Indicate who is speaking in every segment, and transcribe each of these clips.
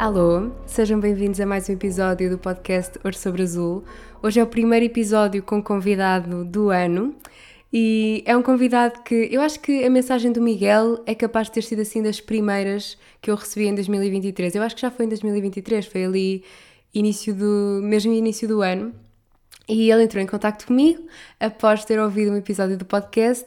Speaker 1: Alô, sejam bem-vindos a mais um episódio do podcast Ouro sobre Azul. Hoje é o primeiro episódio com convidado do ano e é um convidado que eu acho que a mensagem do Miguel é capaz de ter sido assim das primeiras que eu recebi em 2023. Eu acho que já foi em 2023, foi ali início do mesmo início do ano. E ele entrou em contato comigo após ter ouvido um episódio do podcast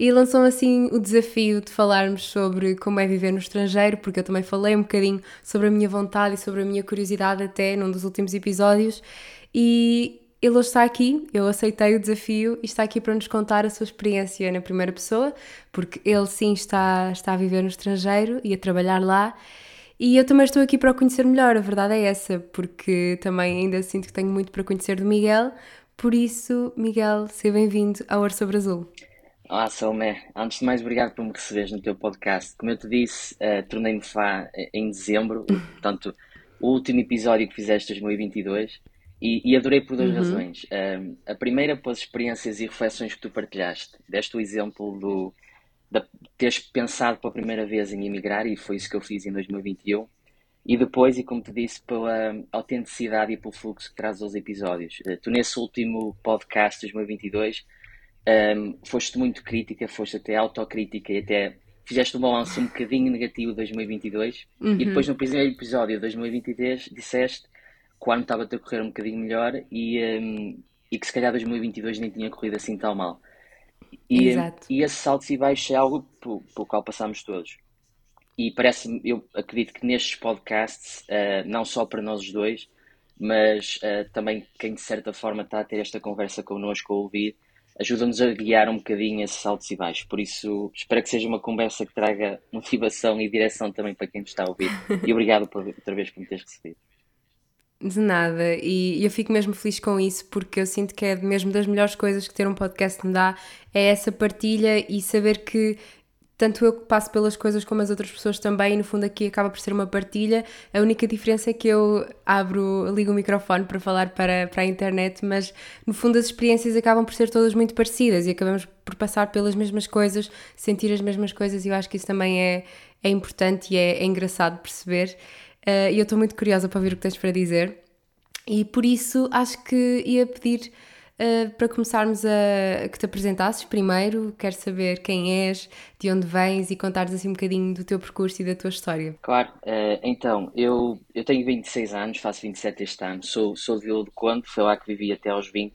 Speaker 1: e lançou assim o desafio de falarmos sobre como é viver no estrangeiro, porque eu também falei um bocadinho sobre a minha vontade e sobre a minha curiosidade até num dos últimos episódios. E ele hoje está aqui, eu aceitei o desafio e está aqui para nos contar a sua experiência na primeira pessoa, porque ele sim está, está a viver no estrangeiro e a trabalhar lá. E eu também estou aqui para o conhecer melhor, a verdade é essa, porque também ainda sinto que tenho muito para conhecer do Miguel. Por isso, Miguel, seja bem-vindo ao Ouro sobre Azul.
Speaker 2: Olá, Salomé. Antes de mais, obrigado por me receberes no teu podcast. Como eu te disse, uh, tornei-me fã em dezembro, portanto, o último episódio que fizeste em 2022, e, e, adorei por duas uhum. razões. Uh, a primeira, pelas experiências e reflexões que tu partilhaste. Deste o exemplo do, de teres pensado pela primeira vez em emigrar, e foi isso que eu fiz em 2021, e depois, e como te disse, pela autenticidade e pelo fluxo que traz aos episódios. Uh, tu, nesse último podcast de 2022, um, foste muito crítica, foste até autocrítica e até fizeste um balanço um bocadinho negativo de 2022, uhum. e depois no primeiro episódio de 2023 disseste que o ano estava a correr um bocadinho melhor e, um, e que se calhar 2022 nem tinha corrido assim tão mal. E, Exato. e esse salto e baixo é algo pelo, pelo qual passamos todos. E parece eu acredito que nestes podcasts, uh, não só para nós os dois, mas uh, também quem de certa forma está a ter esta conversa connosco a ouvir, ajuda-nos a guiar um bocadinho esses saltos e baixos. Por isso, espero que seja uma conversa que traga motivação e direção também para quem nos está a ouvir. E obrigado por, outra vez por me teres recebido.
Speaker 1: De nada, e eu fico mesmo feliz com isso porque eu sinto que é mesmo das melhores coisas que ter um podcast me dá é essa partilha e saber que tanto eu que passo pelas coisas como as outras pessoas também, e no fundo aqui acaba por ser uma partilha. A única diferença é que eu abro, ligo o microfone para falar para, para a internet, mas no fundo as experiências acabam por ser todas muito parecidas e acabamos por passar pelas mesmas coisas, sentir as mesmas coisas, e eu acho que isso também é, é importante e é, é engraçado perceber. Uh, e eu estou muito curiosa para ouvir o que tens para dizer. E por isso acho que ia pedir uh, para começarmos a que te apresentasses primeiro. Quero saber quem és, de onde vens e contares assim um bocadinho do teu percurso e da tua história.
Speaker 2: Claro, uh, então eu, eu tenho 26 anos, faço 27 este ano, sou, sou de Vila do Conde, foi lá que vivi até aos 20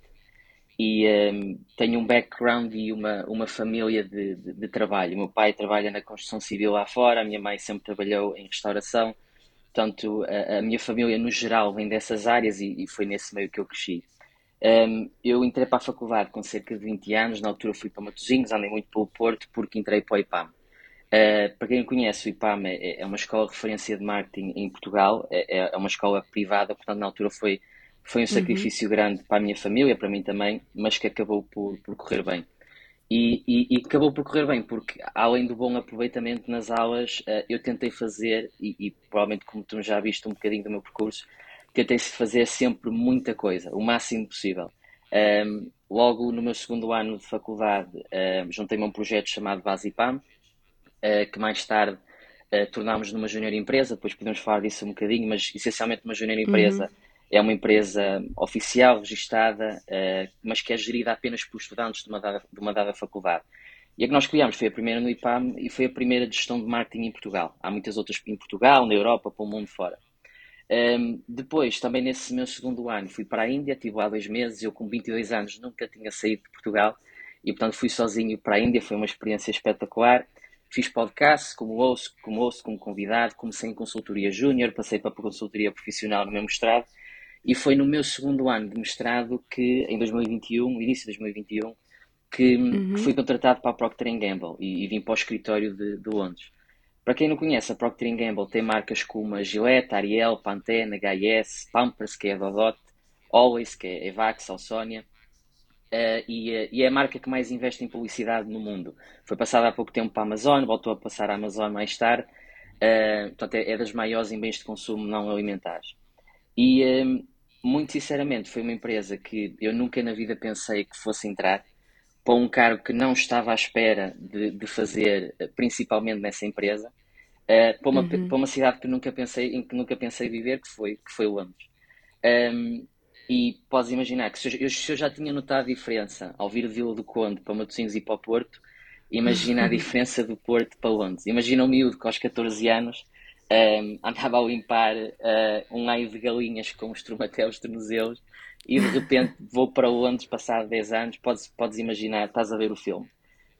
Speaker 2: e um, tenho um background e uma, uma família de, de, de trabalho. O meu pai trabalha na construção civil lá fora, a minha mãe sempre trabalhou em restauração Portanto, a, a, minha família no geral vem dessas áreas e, e foi nesse meio que eu cresci. Um, eu entrei para a faculdade com cerca de 20 anos, na altura fui para Matosinhos, andei muito pelo Porto porque entrei para o IPAM. Uh, para quem não conhece, o IPAM é, é, uma escola de referência de marketing em Portugal, é, é, uma escola privada, portanto na altura foi, foi um uhum. sacrifício uhum. grande para a minha família, para mim também, mas que acabou por, por correr bem. E, e, e, acabou por correr bem, porque além do bom aproveitamento nas aulas, uh, eu tentei fazer, e, e, provavelmente como tu já viste um bocadinho do meu percurso, tentei fazer sempre muita coisa, o máximo possível. Um, logo no meu segundo ano de faculdade, uh, juntei-me a um projeto chamado Basipam, uh, que mais tarde uh, tornámos numa junior empresa, depois podemos falar disso um bocadinho, mas essencialmente uma junior empresa. Uhum é uma empresa oficial, registada, uh, mas que é gerida apenas por estudantes de uma dada, de uma dada faculdade. E a que nós criámos foi a primeira no IPAM e foi a primeira de gestão de marketing em Portugal. Há muitas outras em Portugal, na Europa, para o mundo fora. Um, ehm, depois, também nesse meu segundo ano, fui para a Índia, estive lá dois meses. Eu, com 22 anos, nunca tinha saído de Portugal e, portanto, fui sozinho para a Índia. Foi uma experiência espetacular. Fiz podcast como ouço, como ouço, como convidado. Comecei em consultoria júnior, passei para a consultoria profissional no meu mestrado e foi no meu segundo ano de mestrado que, em 2021, início de 2021, que, uhum. fui contratado para a Procter Gamble e, e, vim para o escritório de, de, Londres. Para quem não conhece, a Procter Gamble tem marcas como a Gillette, Ariel, Pantene, HS, Pampers, que é a Dodot, Always, que é a Evax, Alsonia, uh, e, uh, e, é a marca que mais investe em publicidade no mundo. Foi passada há pouco tempo para a Amazon, voltou a passar a Amazon mais tarde, uh, portanto é, é, das maiores em bens de consumo não alimentares. E, muito sinceramente, foi uma empresa que eu nunca na vida pensei que fosse entrar para um cargo que não estava à espera de, de fazer, principalmente nessa empresa. uh, para, uma, uhum. para uma cidade que nunca pensei, em que nunca pensei viver, que foi, que foi Londres. Um, e podes imaginar que se eu, se eu, já tinha notado a diferença ao vir de Vila do Conde para Matosinhos e para o Porto, imagina a diferença do Porto para Londres. Imagina um miúdo que aos 14 anos um, andava a limpar uh, um aio de galinhas com os trumateus tornozelos e de repente vou para Londres passado 10 anos, podes, podes imaginar, estás a ver o filme.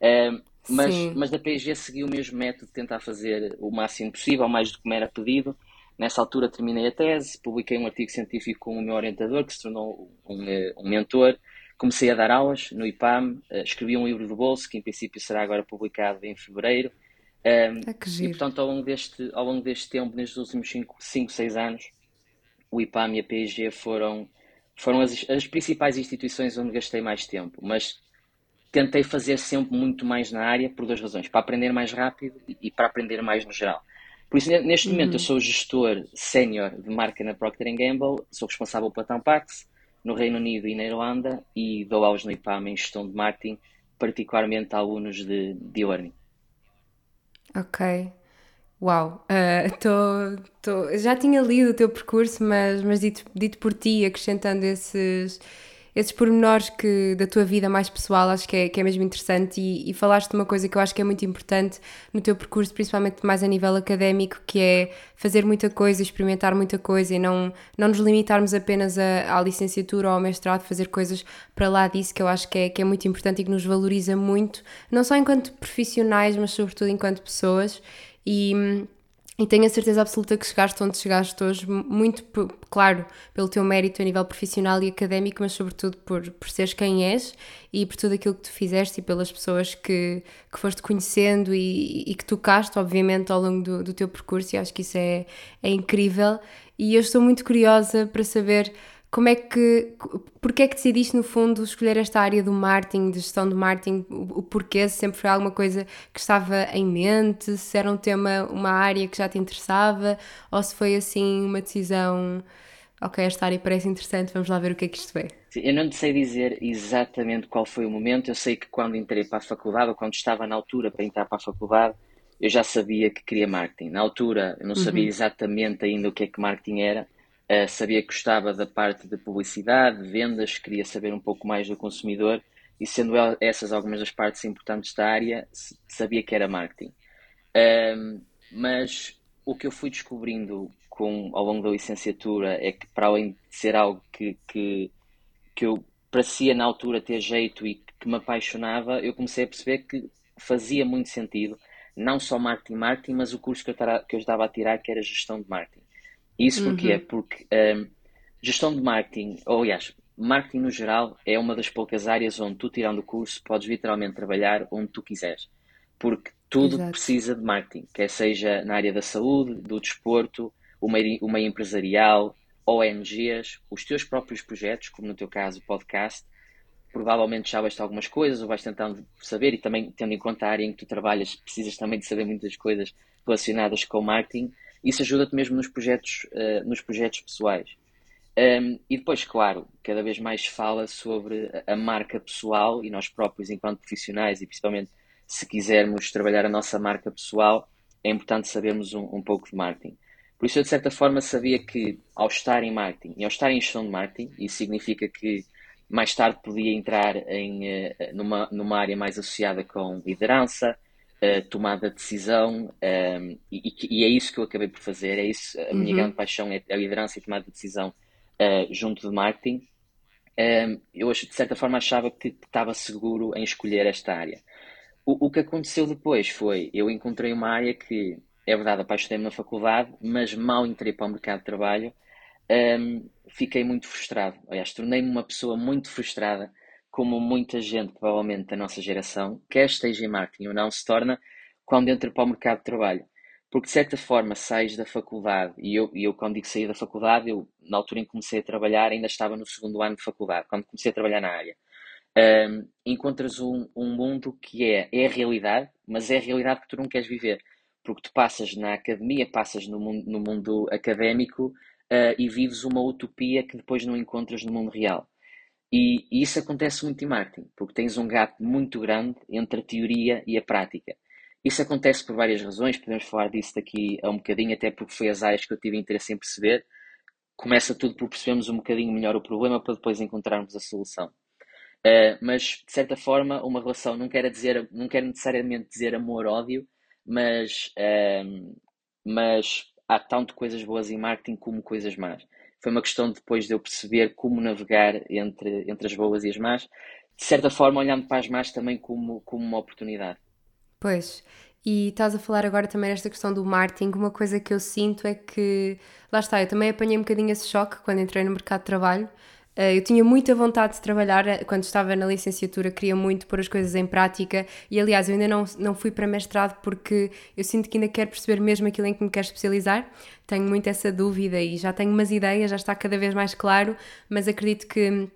Speaker 2: Um, mas, mas da PSG segui o mesmo método de tentar fazer o máximo possível, mais do que me era pedido. Nessa altura terminei a tese, publiquei um artigo científico com o meu orientador, que se tornou um, eh, um mentor. Comecei a dar aulas no IPAM, eh, escrevi um livro do bolso, que em princípio será agora publicado em fevereiro. Um, ah, e portanto, ao longo, deste, ao longo deste tempo, nestes últimos 5, 6 anos, o IPAM e a PSG foram, foram as, as principais instituições onde gastei mais tempo. Mas tentei fazer sempre muito mais na área por duas razões: para aprender mais rápido e para aprender mais no geral. Por isso, neste momento, eu uhum. sou gestor sénior de marca na Procter Gamble, sou responsável pela Tampax no Reino Unido e na Irlanda e dou aulas no IPAM em gestão de marketing, particularmente a alunos de, de learning.
Speaker 1: Ok. Uau, uh, tô, tô, já tinha lido o teu percurso, mas, mas dito, dito por ti, acrescentando esses, esses pormenores que, da tua vida mais pessoal, acho que é, que é mesmo interessante e, e falaste de uma coisa que eu acho que é muito importante no teu percurso, principalmente mais a nível académico, que é fazer muita coisa, experimentar muita coisa e não, não nos limitarmos apenas à, à licenciatura ou ao mestrado, fazer coisas para lá disso, que eu acho que é, que é muito importante e que nos valoriza muito, não só enquanto profissionais, mas sobretudo enquanto pessoas. E, e tenho a certeza absoluta que chegaste onde chegaste hoje, muito, claro, pelo teu mérito a nível profissional e académico, mas sobretudo por, por seres quem és e por tudo aquilo que tu fizeste e pelas pessoas que, que foste conhecendo e, e que tocaste, obviamente, ao longo do, do teu percurso, e acho que isso é, é incrível. E eu estou muito curiosa para saber como é que, porque é que decidiste no fundo escolher esta área do marketing, de gestão do marketing, o, porquê, se sempre foi alguma coisa que estava em mente, se era um tema, uma área que já te interessava, ou se foi assim uma decisão, ok, esta área parece interessante, vamos lá ver o que é que isto é.
Speaker 2: Eu não te sei dizer exatamente qual foi o momento, eu sei que quando entrei para a faculdade, ou quando estava na altura para entrar para a faculdade, eu já sabia que queria marketing. Na altura, eu não sabia uhum. exatamente ainda o que é que marketing era, Uh, sabia que gostava da parte de publicidade, de vendas, queria saber um pouco mais do consumidor e, sendo essas algumas das partes importantes da área, sabia que era marketing. Uh, mas o que eu fui descobrindo com, ao longo da licenciatura é que, para além de ser algo que, que, que eu parecia na altura ter jeito e que me apaixonava, eu comecei a perceber que fazia muito sentido, não só marketing, marketing, mas o curso que eu estava a tirar, que era gestão de marketing. Isso porque é uhum. porque um, gestão de marketing, ou aliás, marketing no geral é uma das poucas áreas onde tu, tirando o curso, podes literalmente trabalhar onde tu quiseres. Porque tudo Exato. precisa de marketing, quer seja na área da saúde, do desporto, o meio, o meio empresarial, ONGs, os teus próprios projetos, como no teu caso o podcast, provavelmente já vais algumas coisas ou vais tentando saber e também tendo em conta a área em que tu trabalhas, precisas também de saber muitas coisas relacionadas com o marketing isso ajuda-te mesmo nos projetos, uh, nos projetos pessoais. Um, e depois, claro, cada vez mais fala sobre a marca pessoal e nós próprios, enquanto profissionais, e principalmente se quisermos trabalhar a nossa marca pessoal, é importante sabermos um, um pouco de marketing. Por isso, eu de certa forma sabia que ao estar em marketing e ao estar em gestão de marketing, isso significa que mais tarde podia entrar em, uh, numa, numa área mais associada com liderança, tomada de decisão um, ehm, e, e, é isso que eu acabei por fazer, é isso, a minha uhum. grande paixão é a liderança e tomada de decisão uh, junto de marketing. Um, ehm, eu de certa forma achava que estava seguro em escolher esta área. O, o que aconteceu depois foi, eu encontrei uma área que, é verdade, apaixonei-me na faculdade, mas mal entrei para o mercado de trabalho, um, ehm, fiquei muito frustrado. Aliás, tornei-me uma pessoa muito frustrada como muita gente, provavelmente da nossa geração, quer esteja em marketing ou não, se torna quando entra para o mercado de trabalho. Porque, de certa forma, sais da faculdade, e eu, eu quando digo sair da faculdade, eu, na altura em que comecei a trabalhar, ainda estava no segundo ano de faculdade, quando comecei a trabalhar na área. Um, encontras um, um mundo que é, é a realidade, mas é a realidade que tu não queres viver. Porque tu passas na academia, passas no mundo, no mundo académico uh, e vives uma utopia que depois não encontras no mundo real. E, isso acontece muito em marketing, porque tens um gap muito grande entre a teoria e a prática. Isso acontece por várias razões, podemos falar disso daqui a um bocadinho, até porque foi as áreas que eu tive interesse em perceber. Começa tudo por percebermos um bocadinho melhor o problema para depois encontrarmos a solução. Uh, mas, de certa forma, uma relação não quer, dizer, não quer necessariamente dizer amor-ódio, mas, uh, mas há tanto coisas boas em marketing como coisas más. Foi uma questão depois de eu perceber como navegar entre, entre as boas e as más, de certa forma olhando para as más também como, como uma oportunidade.
Speaker 1: Pois, e estás a falar agora também nesta questão do marketing. Uma coisa que eu sinto é que, lá está, eu também apanhei um bocadinho esse choque quando entrei no mercado de trabalho. Eh, eu tinha muita vontade de trabalhar eh, quando estava na licenciatura, queria muito pôr as coisas em prática e, aliás, eu ainda não, não fui para mestrado porque eu sinto que ainda quero perceber mesmo aquilo em que me quero especializar. Tenho muito essa dúvida e já tenho umas ideias, já está cada vez mais claro, mas acredito que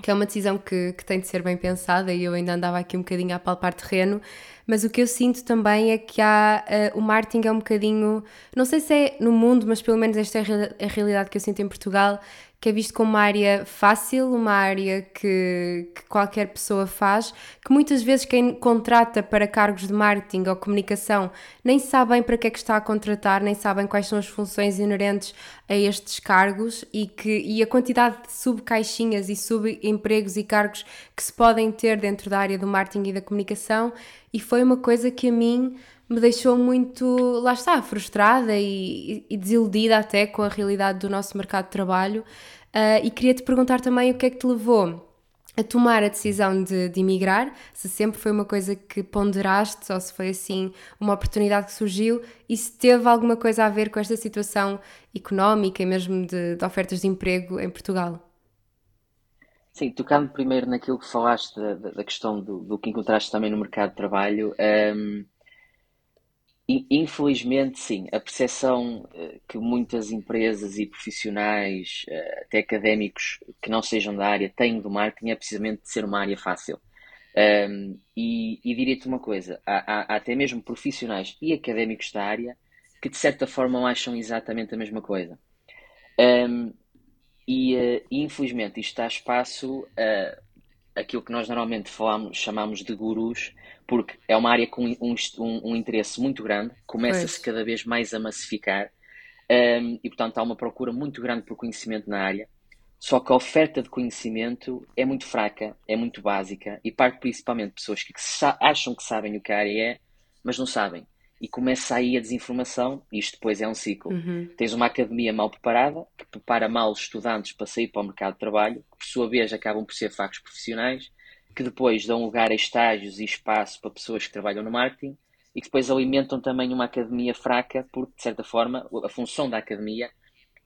Speaker 1: que é uma decisão que, que tem de ser bem pensada e eu ainda andava aqui um bocadinho a palpar terreno, mas o que eu sinto também é que há uh, o marketing é um bocadinho, não sei se é no mundo, mas pelo menos esta é a realidade que eu sinto em Portugal, que é visto como uma área fácil, uma área que, que, qualquer pessoa faz, que muitas vezes quem contrata para cargos de marketing ou comunicação nem sabem para que é que está a contratar, nem sabem quais são as funções inerentes a estes cargos e, que, e a quantidade de subcaixinhas e subempregos e cargos que se podem ter dentro da área do marketing e da comunicação. E foi uma coisa que a mim me deixou muito, lá está, frustrada e, e desiludida até com a realidade do nosso mercado de trabalho. Uh, e queria te perguntar também o que é que te levou a tomar a decisão de, de emigrar, se sempre foi uma coisa que ponderaste ou se foi assim uma oportunidade que surgiu e se teve alguma coisa a ver com esta situação económica e mesmo de, de ofertas de emprego em Portugal.
Speaker 2: Sim, tocando primeiro naquilo que falaste da, da questão do, do, que encontraste também no mercado de trabalho, um, Infelizmente, sim, a percepção eh, que muitas empresas e profissionais, eh, até académicos que não sejam da área, têm do marketing é precisamente de ser uma área fácil. Um, e, e diria-te uma coisa: há, há, até mesmo profissionais e académicos da área que, de certa forma, acham exatamente a mesma coisa. Um, e, uh, infelizmente, isto dá espaço a aquilo que nós normalmente falamos, chamamos de gurus porque é uma área com um, um, um interesse muito grande, começa-se cada vez mais a massificar um, e, portanto, há uma procura muito grande por conhecimento na área. Só que a oferta de conhecimento é muito fraca, é muito básica e parte principalmente de pessoas que, que acham que sabem o que a área é, mas não sabem. E começa aí a desinformação, e isto depois é um ciclo. Uhum. Tens uma academia mal preparada, que prepara mal os estudantes para sair para o mercado de trabalho, que por sua vez acabam por ser facos profissionais, que depois dão lugar a estágios e espaço para pessoas que trabalham no marketing e que depois alimentam também uma academia fraca, porque, de certa forma, a função da academia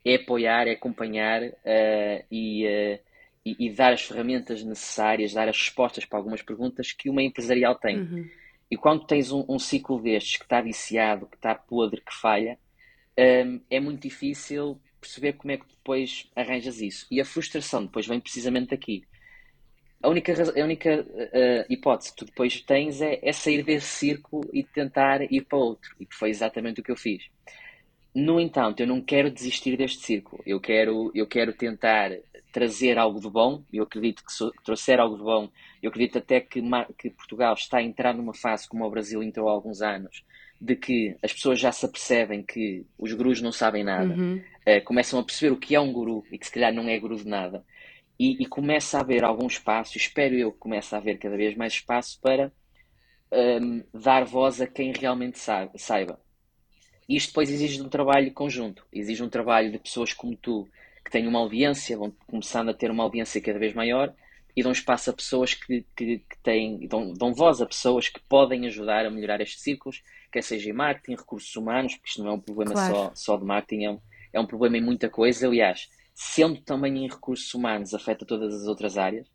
Speaker 2: é apoiar, é acompanhar uh, e, uh, e, e, dar as ferramentas necessárias, dar as respostas para algumas perguntas que uma empresarial tem. Uhum. E quando tens um, um, ciclo destes que está viciado, que está podre, que falha, um, ehm, é muito difícil perceber como é que depois arranjas isso. E a frustração depois vem precisamente daqui a única, a única uh, hipótese que tu depois tens é, é, sair desse círculo e tentar ir para outro. E foi exatamente o que eu fiz. No entanto, eu não quero desistir deste círculo. Eu quero, eu quero tentar trazer algo de bom. Eu acredito que, se trouxer algo de bom, eu acredito até que, que Portugal está a entrar numa fase, como o Brasil entrou há alguns anos, de que as pessoas já se apercebem que os gurus não sabem nada, uhum. uh, começam a perceber o que é um guru e que se calhar não é guru de nada e, e, começa a haver algum espaço, espero eu que comece a haver cada vez mais espaço para um, dar voz a quem realmente sabe, saiba. Isto depois exige um trabalho conjunto, exige um trabalho de pessoas como tu, que têm uma audiência, vão começando a ter uma audiência cada vez maior e dão espaço a pessoas que, que, que têm, dão, dão voz a pessoas que podem ajudar a melhorar estes círculos, quer seja em marketing, recursos humanos, porque isto não é um problema claro. só, só de marketing, é um, é um problema em muita coisa. Aliás, sendo também em recursos humanos, afeta todas as outras áreas.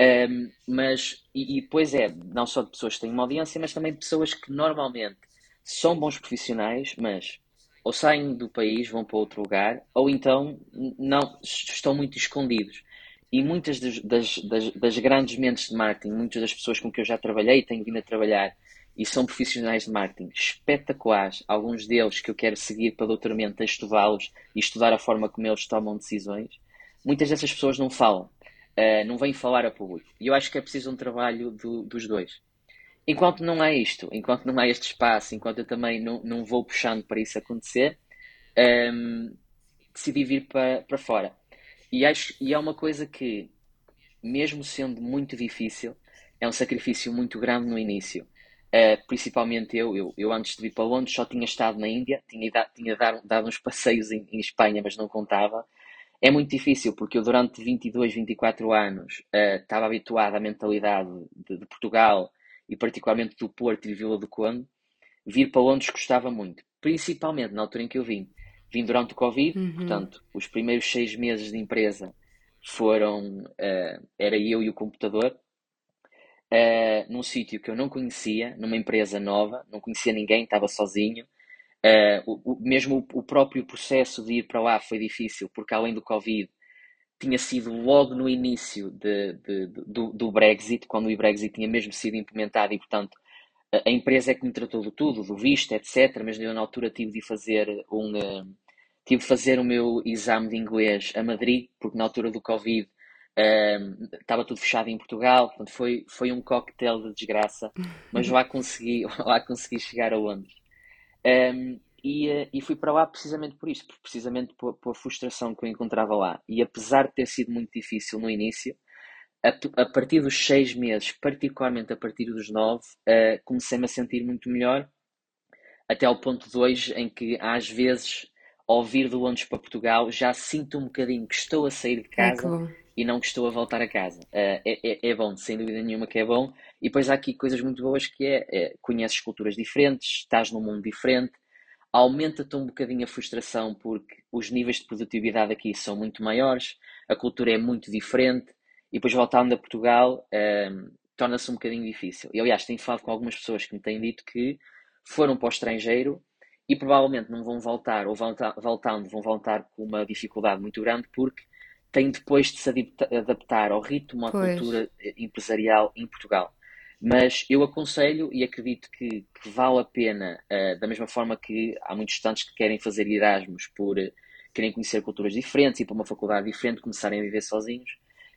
Speaker 2: Um, mas, e, e pois é, não só de pessoas que têm uma audiência, mas também de pessoas que normalmente são bons profissionais, mas ou saem do país, vão para outro lugar, ou então não estão muito escondidos. E muitas das, das, das, das grandes mentes de marketing, muitas das pessoas com que eu já trabalhei e tenho vindo a trabalhar, e são profissionais de marketing espetaculares, alguns deles que eu quero seguir para doutoramento a estudá-los e estudar a forma como eles tomam decisões, muitas dessas pessoas não falam, uh, não vêm falar a público. E eu acho que é preciso um trabalho do, dos dois. enquanto não há isto, enquanto não há este espaço, enquanto eu também não, não vou puxando para isso acontecer, um, decidi vir para, para fora. E, acho, e é uma coisa que, mesmo sendo muito difícil, é um sacrifício muito grande no início. Uh, principalmente eu, eu, eu, antes de vir para Londres só tinha estado na Índia, tinha, tinha dado, dado uns passeios em, em, Espanha, mas não contava. É muito difícil porque eu durante 22, 24 anos uh, estava habituado à mentalidade de, de, Portugal e particularmente do Porto e de Vila do Conde. Vir para Londres custava muito, principalmente na altura em que eu vim. Vim durante o Covid, uhum. portanto, os primeiros seis meses de empresa foram, uh, era eu e o computador, uh, num sítio que eu não conhecia, numa empresa nova, não conhecia ninguém, estava sozinho. Uh, o, o, mesmo o, o, próprio processo de ir para lá foi difícil, porque além do Covid, tinha sido logo no início de, de, de, do, do, Brexit, quando o Brexit tinha mesmo sido implementado e, portanto, a, empresa é que me tratou de tudo, do visto, etc. Mas eu, na altura, tive de fazer um. Uh, tive de fazer o meu exame de inglês a Madrid, porque na altura do Covid estava tudo fechado em Portugal, portanto foi, foi um coquetel de desgraça, mas lá consegui, lá consegui chegar a Londres. Um, e, eh, e fui para lá precisamente por isso, precisamente por, por, a frustração que eu encontrava lá. E apesar de ter sido muito difícil no início, a, a partir dos seis meses, particularmente a partir dos nove, uh, comecei-me a sentir muito melhor, até ao ponto de hoje em que às vezes, ao vir de Londres para Portugal, já sinto um bocadinho que estou a sair de casa. É e não estou a voltar a casa. Uh, é, é, é, bom, sem dúvida nenhuma que é bom. E depois há aqui coisas muito boas que é, é conheces culturas diferentes, estás num mundo diferente, aumenta-te um bocadinho a frustração porque os níveis de produtividade aqui são muito maiores, a cultura é muito diferente, e depois voltando a Portugal uh, torna-se um bocadinho difícil. E aliás, tenho falado com algumas pessoas que me têm dito que foram para o estrangeiro e provavelmente não vão voltar, ou voltando, vão voltar com uma dificuldade muito grande porque tem depois de se adaptar ao ritmo, à pois. cultura empresarial em Portugal. Mas eu aconselho e acredito que, que vale a pena, uh, da mesma forma que há muitos estudantes que querem fazer Erasmus por uh, querem conhecer culturas diferentes e para uma faculdade diferente, começarem a viver sozinhos,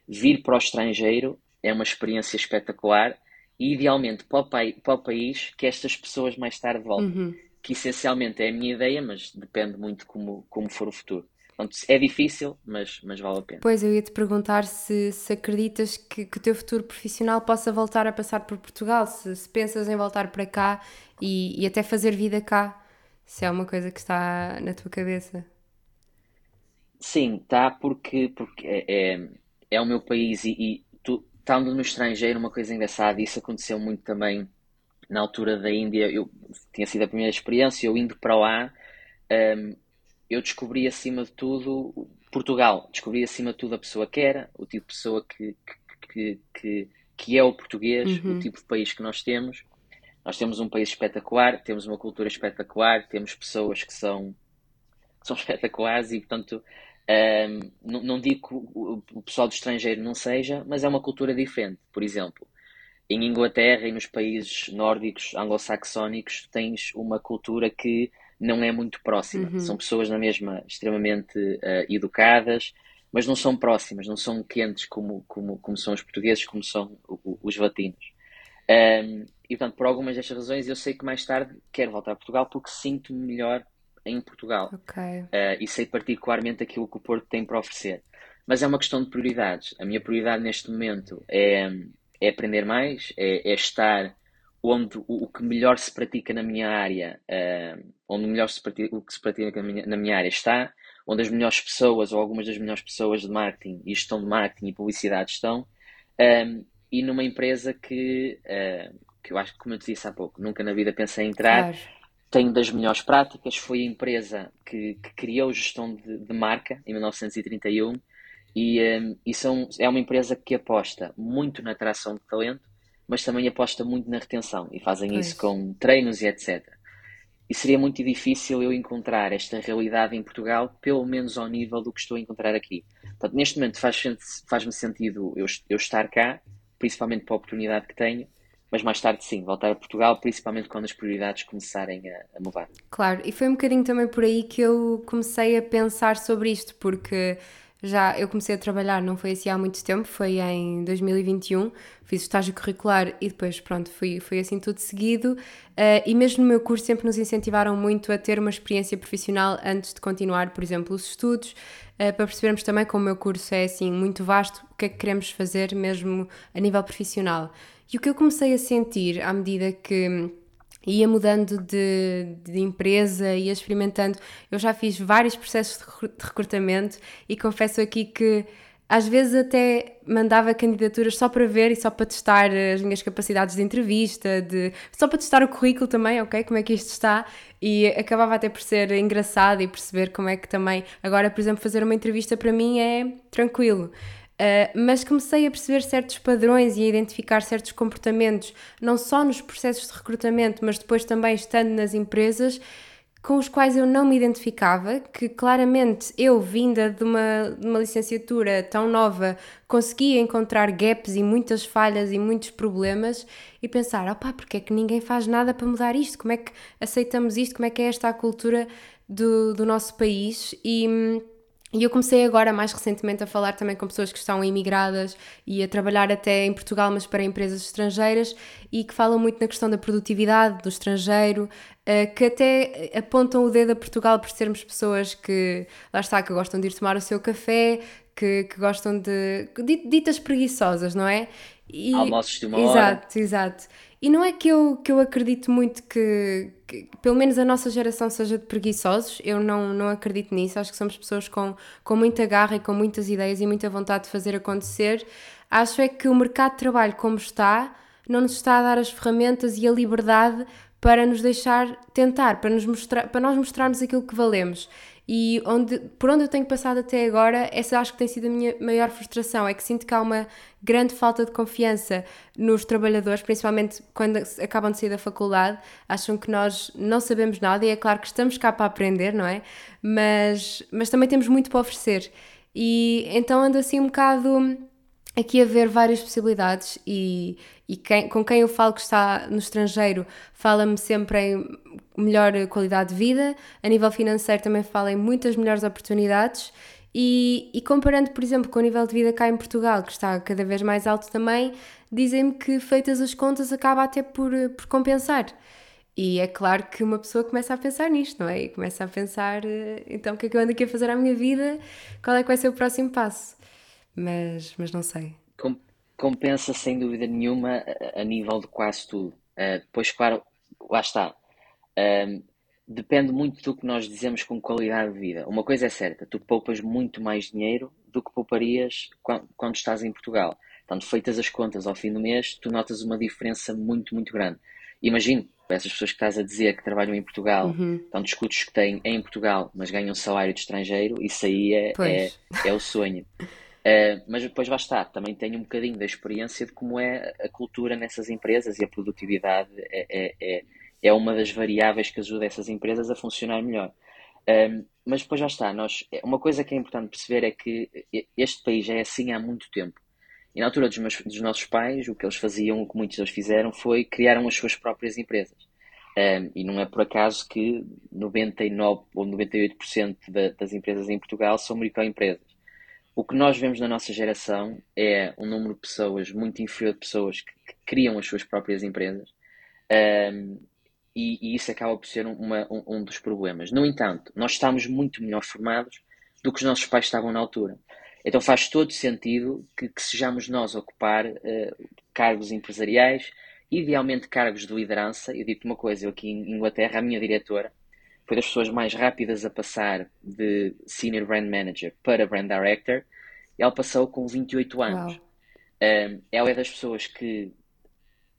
Speaker 2: vir para o estrangeiro é uma experiência espetacular e idealmente para o, para o país que estas pessoas mais tarde voltem. Uhum. Que essencialmente é a minha ideia, mas depende muito como, como for o futuro. É difícil, mas, mas vale a pena.
Speaker 1: Pois, eu ia te perguntar se, se acreditas que, que o teu futuro profissional possa voltar a passar por Portugal, se, se pensas em voltar para cá e, e, até fazer vida cá, se é uma coisa que está na tua cabeça.
Speaker 2: Sim, está porque, porque é, é, é o meu país e, e tu, estando no estrangeiro, uma coisa engraçada, isso aconteceu muito também na altura da Índia, eu tinha sido a primeira experiência, eu indo para lá, um, eu descobri acima de tudo Portugal, descobri acima de tudo a pessoa que era, o tipo de pessoa que, que, que, que é o português, uhum. o tipo de país que nós temos. Nós temos um país espetacular, temos uma cultura espetacular, temos pessoas que são, que são espetaculares e, portanto, um, não, não, digo que o, o pessoal do estrangeiro não seja, mas é uma cultura diferente. Por exemplo, em Inglaterra e nos países nórdicos, anglo-saxónicos, tens uma cultura que não é muito próxima. Uhum. São pessoas na mesma extremamente uh, educadas, mas não são próximas, não são quentes como, como, como são os portugueses, como são os latinos. Um, e portanto, por algumas destas razões, eu sei que mais tarde quero voltar a Portugal porque sinto-me melhor em Portugal. Okay. Uh, e sei particularmente aquilo que o Porto tem para oferecer. Mas é uma questão de prioridades. A minha prioridade neste momento é, é aprender mais, é, é estar onde o, que melhor se pratica na minha área, uh, onde melhor se pratica, o que se pratica na minha, na minha, área está, onde as melhores pessoas ou algumas das melhores pessoas de marketing e gestão de marketing e publicidade estão, um, ehm, e numa empresa que, uh, que eu acho que, como eu te disse há pouco, nunca na vida pensei em entrar, claro. tenho das melhores práticas, foi a empresa que, que criou gestão de, de, marca em 1931 e, um, e são, é uma empresa que aposta muito na atração de talento mas também aposta muito na retenção e fazem pois. isso com treinos e etc. E seria muito difícil eu encontrar esta realidade em Portugal, pelo menos ao nível do que estou a encontrar aqui. Portanto, neste momento faz-me faz sentido eu, eu estar cá, principalmente para a oportunidade que tenho, mas mais tarde sim, voltar a Portugal, principalmente quando as prioridades começarem a, a mudar.
Speaker 1: Claro, e foi um bocadinho também por aí que eu comecei a pensar sobre isto, porque já eu comecei a trabalhar, não foi assim há muito tempo, foi em 2021, fiz estágio curricular e depois, pronto, fui, foi assim tudo seguido. Uh, e mesmo no meu curso sempre nos incentivaram muito a ter uma experiência profissional antes de continuar, por exemplo, os estudos, uh, para percebermos também como o meu curso é assim muito vasto, o que é que queremos fazer mesmo a nível profissional. E o que eu comecei a sentir à medida que ia mudando de, de, empresa, ia experimentando. Eu já fiz vários processos de recrutamento e confesso aqui que às vezes até mandava candidaturas só para ver e só para testar as minhas capacidades de entrevista, de, só para testar o currículo também, ok? Como é que isto está? E acabava até por ser engraçado e perceber como é que também. Agora, por exemplo, fazer uma entrevista para mim é tranquilo. Uh, mas comecei a perceber certos padrões e a identificar certos comportamentos, não só nos processos de recrutamento, mas depois também estando nas empresas, com os quais eu não me identificava, que claramente eu, vinda de uma, de uma licenciatura tão nova, conseguia encontrar gaps e muitas falhas e muitos problemas e pensar, opá, porque é que ninguém faz nada para mudar isto? Como é que aceitamos isto? Como é que é esta a cultura do, do nosso país? E hum, e eu comecei agora, mais recentemente, a falar também com pessoas que estão imigradas e a trabalhar até em Portugal, mas para empresas estrangeiras, e que falam muito na questão da produtividade do estrangeiro, eh, que até apontam o dedo a Portugal por sermos pessoas que, lá está, que gostam de ir tomar o seu café, que, que gostam de. ditas preguiçosas, não é?
Speaker 2: E, Almoços de uma
Speaker 1: exato,
Speaker 2: hora.
Speaker 1: Exato, exato. E não é que eu, que eu acredito muito que, que, pelo menos a nossa geração seja de preguiçosos, eu não, não acredito nisso. Acho que somos pessoas com, com muita garra e com muitas ideias e muita vontade de fazer acontecer. Acho é que o mercado de trabalho, como está, não nos está a dar as ferramentas e a liberdade para nos deixar tentar, para, nos mostrar, para nós mostrarmos aquilo que valemos. E onde, por onde eu tenho passado até agora, essa acho que tem sido a minha maior frustração. É que sinto que há uma grande falta de confiança nos trabalhadores, principalmente quando acabam de sair da faculdade. Acham que nós não sabemos nada e é claro que estamos cá para aprender, não é? Mas, mas também temos muito para oferecer. E então ando assim um bocado aqui a ver várias possibilidades e, e quem, com quem eu falo que está no estrangeiro fala-me sempre em melhor qualidade de vida, a nível financeiro também fala em muitas melhores oportunidades e, e comparando, por exemplo, com o nível de vida cá em Portugal, que está cada vez mais alto também, dizem-me que feitas as contas acaba até por, por compensar. E é claro que uma pessoa começa a pensar nisto, não é? E começa a pensar, então o que é que eu ando aqui a fazer à minha vida? Qual é que vai ser o próximo passo? Mas, mas não sei.
Speaker 2: Compensa sem dúvida nenhuma a, a nível de quase tudo. Uh, depois, claro, lá está. Uh, depende muito do que nós dizemos com qualidade de vida. Uma coisa é certa, tu poupas muito mais dinheiro do que pouparias quando, quando estás em Portugal. Portanto, feitas as contas ao fim do mês, tu notas uma diferença muito, muito grande. Imagino, essas pessoas que estás a dizer que trabalham em Portugal, uhum. tantos custos que têm em Portugal, mas ganham salário de estrangeiro, isso aí é, é, é, o sonho. Uh, mas depois vai estar, também tenho um bocadinho da experiência de como é a cultura nessas empresas e a produtividade é, é, é, é uma das variáveis que ajuda essas empresas a funcionar melhor. Uh, mas depois já está, nós, uma coisa que é importante perceber é que este país é assim há muito tempo. E na altura dos, meus, dos nossos pais, o que eles faziam, o que muitos deles fizeram, foi criaram as suas próprias empresas. Um, e não é por acaso que 99 ou 98% da, das empresas em Portugal são microempresas. O que nós vemos na nossa geração é um número de pessoas muito inferior de pessoas que, que criam as suas próprias empresas um, e, e, isso acaba por ser uma, um, um, dos problemas. No entanto, nós estamos muito melhor formados do que os nossos pais estavam na altura. Então faz todo sentido que, que sejamos nós a ocupar uh, cargos empresariais, idealmente cargos de liderança. Eu digo-te uma coisa, eu aqui em Inglaterra, a minha diretora, foi das pessoas mais rápidas a passar de Senior Brand Manager para Brand Director e ela passou com 28 anos. Um, ela é das pessoas que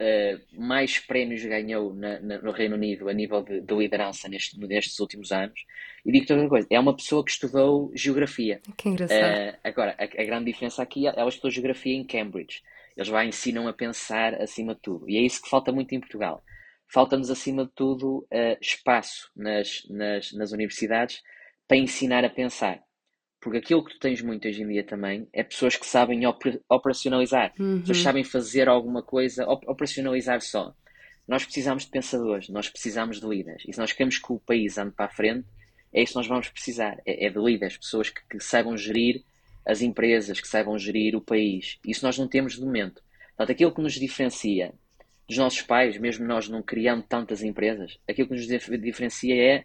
Speaker 2: uh, mais prémios ganhou na, na, no Reino Unido a nível de, de liderança neste, nestes últimos anos. E digo-te outra coisa, é uma pessoa que estudou geografia.
Speaker 1: Que engraçado. Uh,
Speaker 2: agora, a, a, grande diferença aqui, ela estudou geografia em Cambridge. Eles lá ensinam a pensar acima de tudo. E é isso que falta muito em Portugal falta-nos, acima de tudo, uh, espaço nas, nas, nas universidades para ensinar a pensar. Porque aquilo que tu tens muito hoje em dia também é pessoas que sabem operacionalizar, uhum. pessoas que sabem fazer alguma coisa, op operacionalizar só. Nós precisamos de pensadores, nós precisamos de líderes. E se nós queremos que o país ande para a frente, é isso que nós vamos precisar: é, é de líderes, pessoas que, que saibam gerir as empresas, que saibam gerir o país. Isso nós não temos de momento. Portanto, aquilo que nos diferencia dos nossos pais, mesmo nós não criando tantas empresas, aquilo que nos diferencia é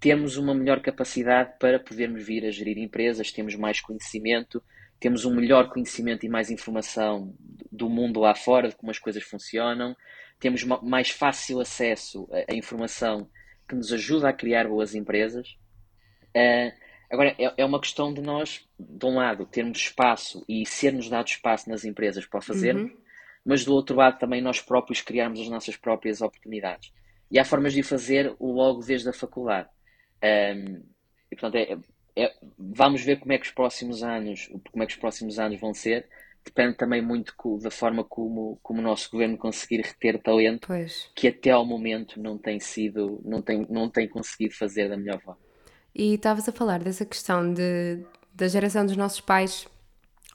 Speaker 2: termos uma melhor capacidade para podermos vir a gerir empresas, temos mais conhecimento, temos um melhor conhecimento e mais informação do mundo lá fora, de como as coisas funcionam, temos mais fácil acesso à informação que nos ajuda a criar boas empresas. Uh, agora, é, é, uma questão de nós, de um lado, termos espaço e ser-nos dado espaço nas empresas para fazermos, uhum. Mas do outro lado também nós próprios criarmos as nossas próprias oportunidades. E há formas de fazer logo desde a faculdade. Um, e portanto, é, é, vamos ver como é que os próximos anos, como é que os próximos anos vão ser. Depende também muito da forma como, como o nosso governo conseguir reter talento,
Speaker 1: pois.
Speaker 2: que até ao momento não tem sido, não tem, não tem conseguido fazer da melhor forma.
Speaker 1: E estavas a falar dessa questão de, da geração dos nossos pais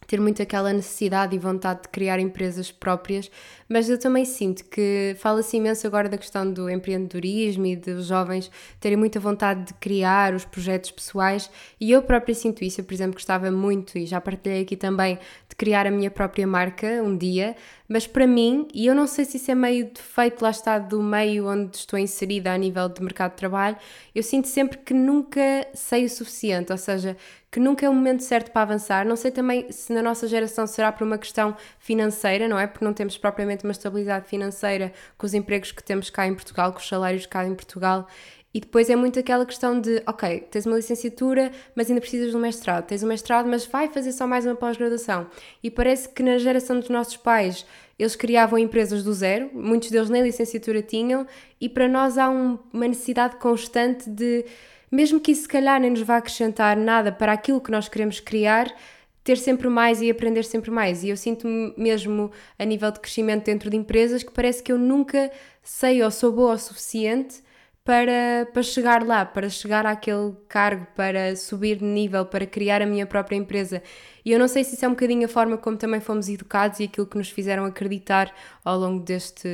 Speaker 1: ter muito aquela necessidade e vontade de criar empresas próprias, mas eu também sinto que fala-se imenso agora da questão do empreendedorismo e dos jovens terem muita vontade de criar os projetos pessoais e eu própria sinto isso. Eu, por exemplo, gostava muito e já partilhei aqui também de criar a minha própria marca um dia, mas para mim, e eu não sei se isso é meio defeito lá está do meio onde estou inserida a nível de mercado de trabalho, eu sinto sempre que nunca sei o suficiente, ou seja, que nunca é o momento certo para avançar. Não sei também se na nossa geração será por uma questão financeira, não é? Porque não temos propriamente uma estabilidade financeira com os empregos que temos cá em Portugal, com os salários cá em Portugal. E depois é muito aquela questão de, ok, tens uma licenciatura, mas ainda precisas de um mestrado. Tens um mestrado, mas vai fazer só mais uma pós-graduação. E parece que na geração dos nossos pais, eles criavam empresas do zero, muitos deles nem licenciatura tinham, e para nós há um, uma necessidade constante de, mesmo que isso se calhar nem nos vá acrescentar nada para aquilo que nós queremos criar, ter sempre mais e aprender sempre mais. E eu sinto mesmo a nível de crescimento dentro de empresas que parece que eu nunca sei ou sou boa o suficiente para, para chegar lá, para chegar àquele cargo, para subir de nível, para criar a minha própria empresa. E eu não sei se isso é um bocadinho a forma como também fomos educados e aquilo que nos fizeram acreditar ao longo deste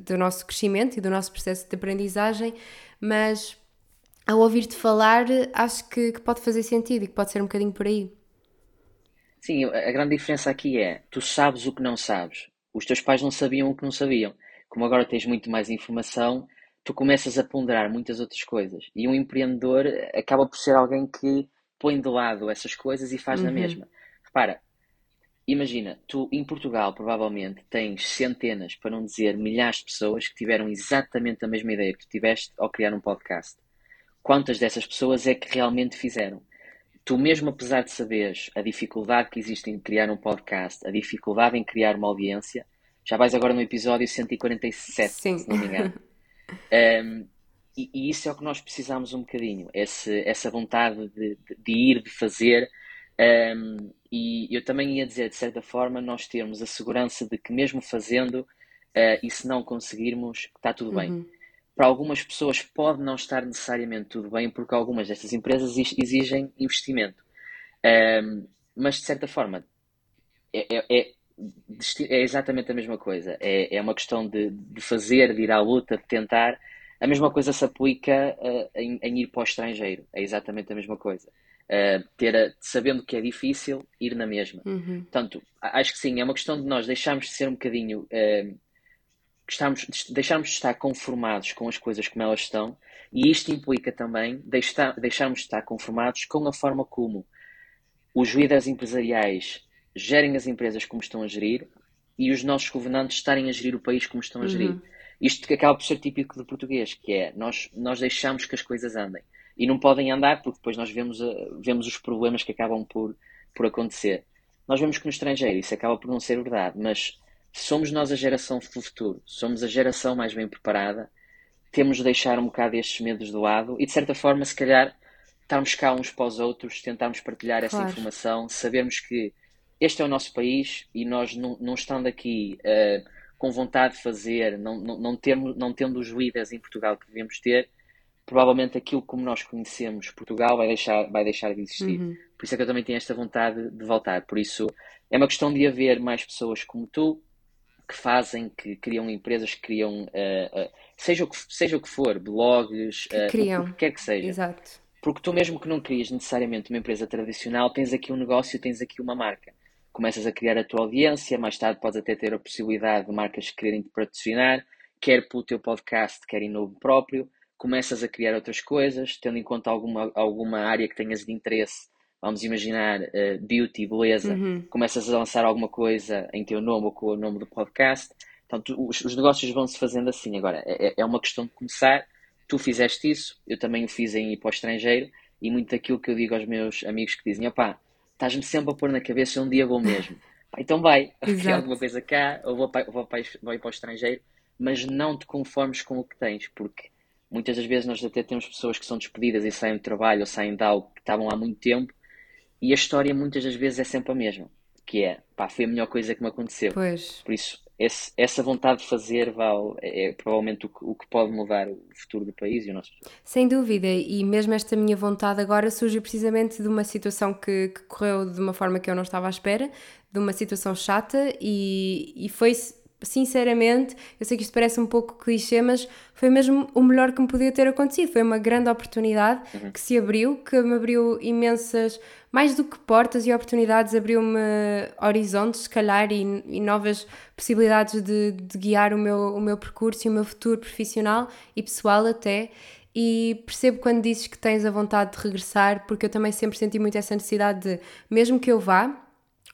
Speaker 1: do nosso crescimento e do nosso processo de aprendizagem, mas ao ouvir-te falar, acho que, que pode fazer sentido e que pode ser um bocadinho por aí.
Speaker 2: Sim, a grande diferença aqui é, tu sabes o que não sabes. Os teus pais não sabiam o que não sabiam. Como agora tens muito mais informação, tu começas a ponderar muitas outras coisas. E um empreendedor acaba por ser alguém que põe de lado essas coisas e faz uhum. na mesma. Repara, imagina, tu em Portugal provavelmente tens centenas, para não dizer milhares de pessoas que tiveram exatamente a mesma ideia que tu tiveste ao criar um podcast. Quantas dessas pessoas é que realmente fizeram? Tu mesmo apesar de saberes a dificuldade que existe em criar um podcast, a dificuldade em criar uma audiência, já vais agora no episódio 147, Sim. se não me engano. Um, e, e, isso é o que nós precisamos um bocadinho, esse, essa vontade de, de, de ir, de fazer. Um, e eu também ia dizer, de certa forma, nós termos a segurança de que, mesmo fazendo, uh, e se não conseguirmos, está tudo bem. Uhum. Para algumas pessoas pode não estar necessariamente tudo bem, porque algumas destas empresas exigem investimento. Um, mas, de certa forma, é, é, é exatamente a mesma coisa. É, é uma questão de, de fazer, de ir à luta, de tentar. A mesma coisa se aplica uh, em, em, ir para o estrangeiro. É exatamente a mesma coisa. Uh, ter a, sabendo que é difícil, ir na mesma.
Speaker 1: Uhum.
Speaker 2: Portanto, acho que sim, é uma questão de nós deixarmos de ser um bocadinho. Uh, deixarmos de estar conformados com as coisas como elas estão, e isto implica também deixar, deixarmos de estar conformados com a forma como os líderes empresariais gerem as empresas como estão a gerir e os nossos governantes estarem a gerir o país como estão a gerir. Uhum. Isto que acaba por ser típico do português, que é nós, nós deixamos que as coisas andem. E não podem andar porque depois nós vemos, uh, vemos os problemas que acabam por, por acontecer. Nós vemos que no estrangeiro isso acaba por não ser verdade, mas somos nós a geração do futuro, somos a geração mais bem preparada, temos de deixar um bocado estes medos de lado e de certa forma, se calhar, estarmos cá uns para os outros, tentarmos partilhar essa claro. informação, sabermos que este é o nosso país e nós não, não estando aqui uh, com vontade de fazer, não, não, não, tendo, não tendo os líderes em Portugal que devemos ter, provavelmente aquilo como nós conhecemos Portugal vai deixar, vai deixar de existir. Uhum. Por isso é que eu também tenho esta vontade de voltar. Por isso é uma questão de haver mais pessoas como tu que fazem, que criam empresas, que criam, uh, uh, seja, o que, seja o que for, blogs,
Speaker 1: que criam.
Speaker 2: o que quer que seja.
Speaker 1: Exato
Speaker 2: Porque tu mesmo que não crias necessariamente uma empresa tradicional, tens aqui um negócio, tens aqui uma marca. Começas a criar a tua audiência, mais tarde podes até ter a possibilidade de marcas quererem te patrocinar, quer pelo teu podcast, quer em nome próprio. Começas a criar outras coisas, tendo em conta alguma, alguma área que tenhas de interesse. Vamos imaginar uh, beauty, beleza. Uhum. Começas a lançar alguma coisa em teu nome ou com o nome do podcast. Portanto, os, os negócios vão se fazendo assim. Agora, é, é uma questão de começar tu fizeste isso, eu também o fiz em ir para o estrangeiro, e muito daquilo que eu digo aos meus amigos que dizem, opá, estás-me sempre a pôr na cabeça, um dia vou mesmo. então vai, criar alguma coisa cá, ou vou para, vou, para, vou ir para o estrangeiro, mas não te conformes com o que tens, porque muitas das vezes nós até temos pessoas que são despedidas e saem do trabalho ou saem de algo que estavam há muito tempo, e a história muitas das vezes é sempre a mesma, que é, pá, foi a melhor coisa que me aconteceu.
Speaker 1: Pois.
Speaker 2: Por isso, esse, essa vontade de fazer vale, é, é provavelmente o que, o que, pode mudar o futuro do país e o nosso futuro.
Speaker 1: Sem dúvida, e mesmo esta minha vontade agora surge precisamente de uma situação que, que correu de uma forma que eu não estava à espera, de uma situação chata, e, e foi sinceramente, eu sei que isto parece um pouco clichê, mas foi mesmo o melhor que me podia ter acontecido. Foi uma grande oportunidade uhum. que se abriu, que me abriu imensas, mais do que portas e oportunidades, abriu-me horizontes, se calhar, e, e novas possibilidades de, de, guiar o meu, o meu percurso e o meu futuro profissional e pessoal até. E percebo quando dizes que tens a vontade de regressar, porque eu também sempre senti muito essa necessidade de, mesmo que eu vá,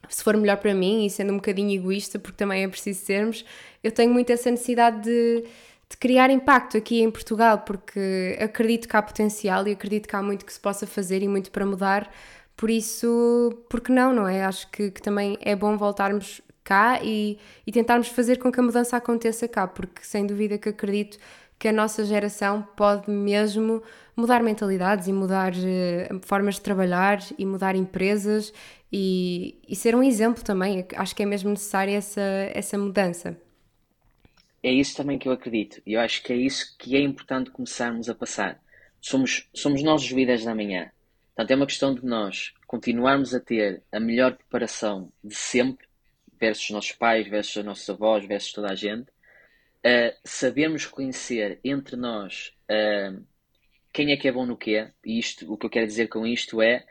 Speaker 1: se for melhor para mim e sendo um bocadinho egoísta, porque também é preciso sermos, eu tenho muito essa necessidade de, de criar impacto aqui em Portugal, porque acredito que há potencial e acredito que há muito que se possa fazer e muito para mudar. Por isso, porque não, não é? Acho que, que também é bom voltarmos cá e, e tentarmos fazer com que a mudança aconteça cá, porque sem dúvida que acredito que a nossa geração pode mesmo mudar mentalidades e mudar uh, formas de trabalhar e mudar empresas e, e ser um exemplo também. Acho que é mesmo necessária essa, essa mudança.
Speaker 2: É isso também que eu acredito. E eu acho que é isso que é importante começarmos a passar. Somos, somos nós os líderes da manhã. Portanto, é uma questão de nós continuarmos a ter a melhor preparação de sempre, versus os nossos pais, versus os nossos avós, versus toda a gente, uh, sabermos reconhecer entre nós uh, quem é que é bom no quê, e isto, o que eu quero dizer com isto é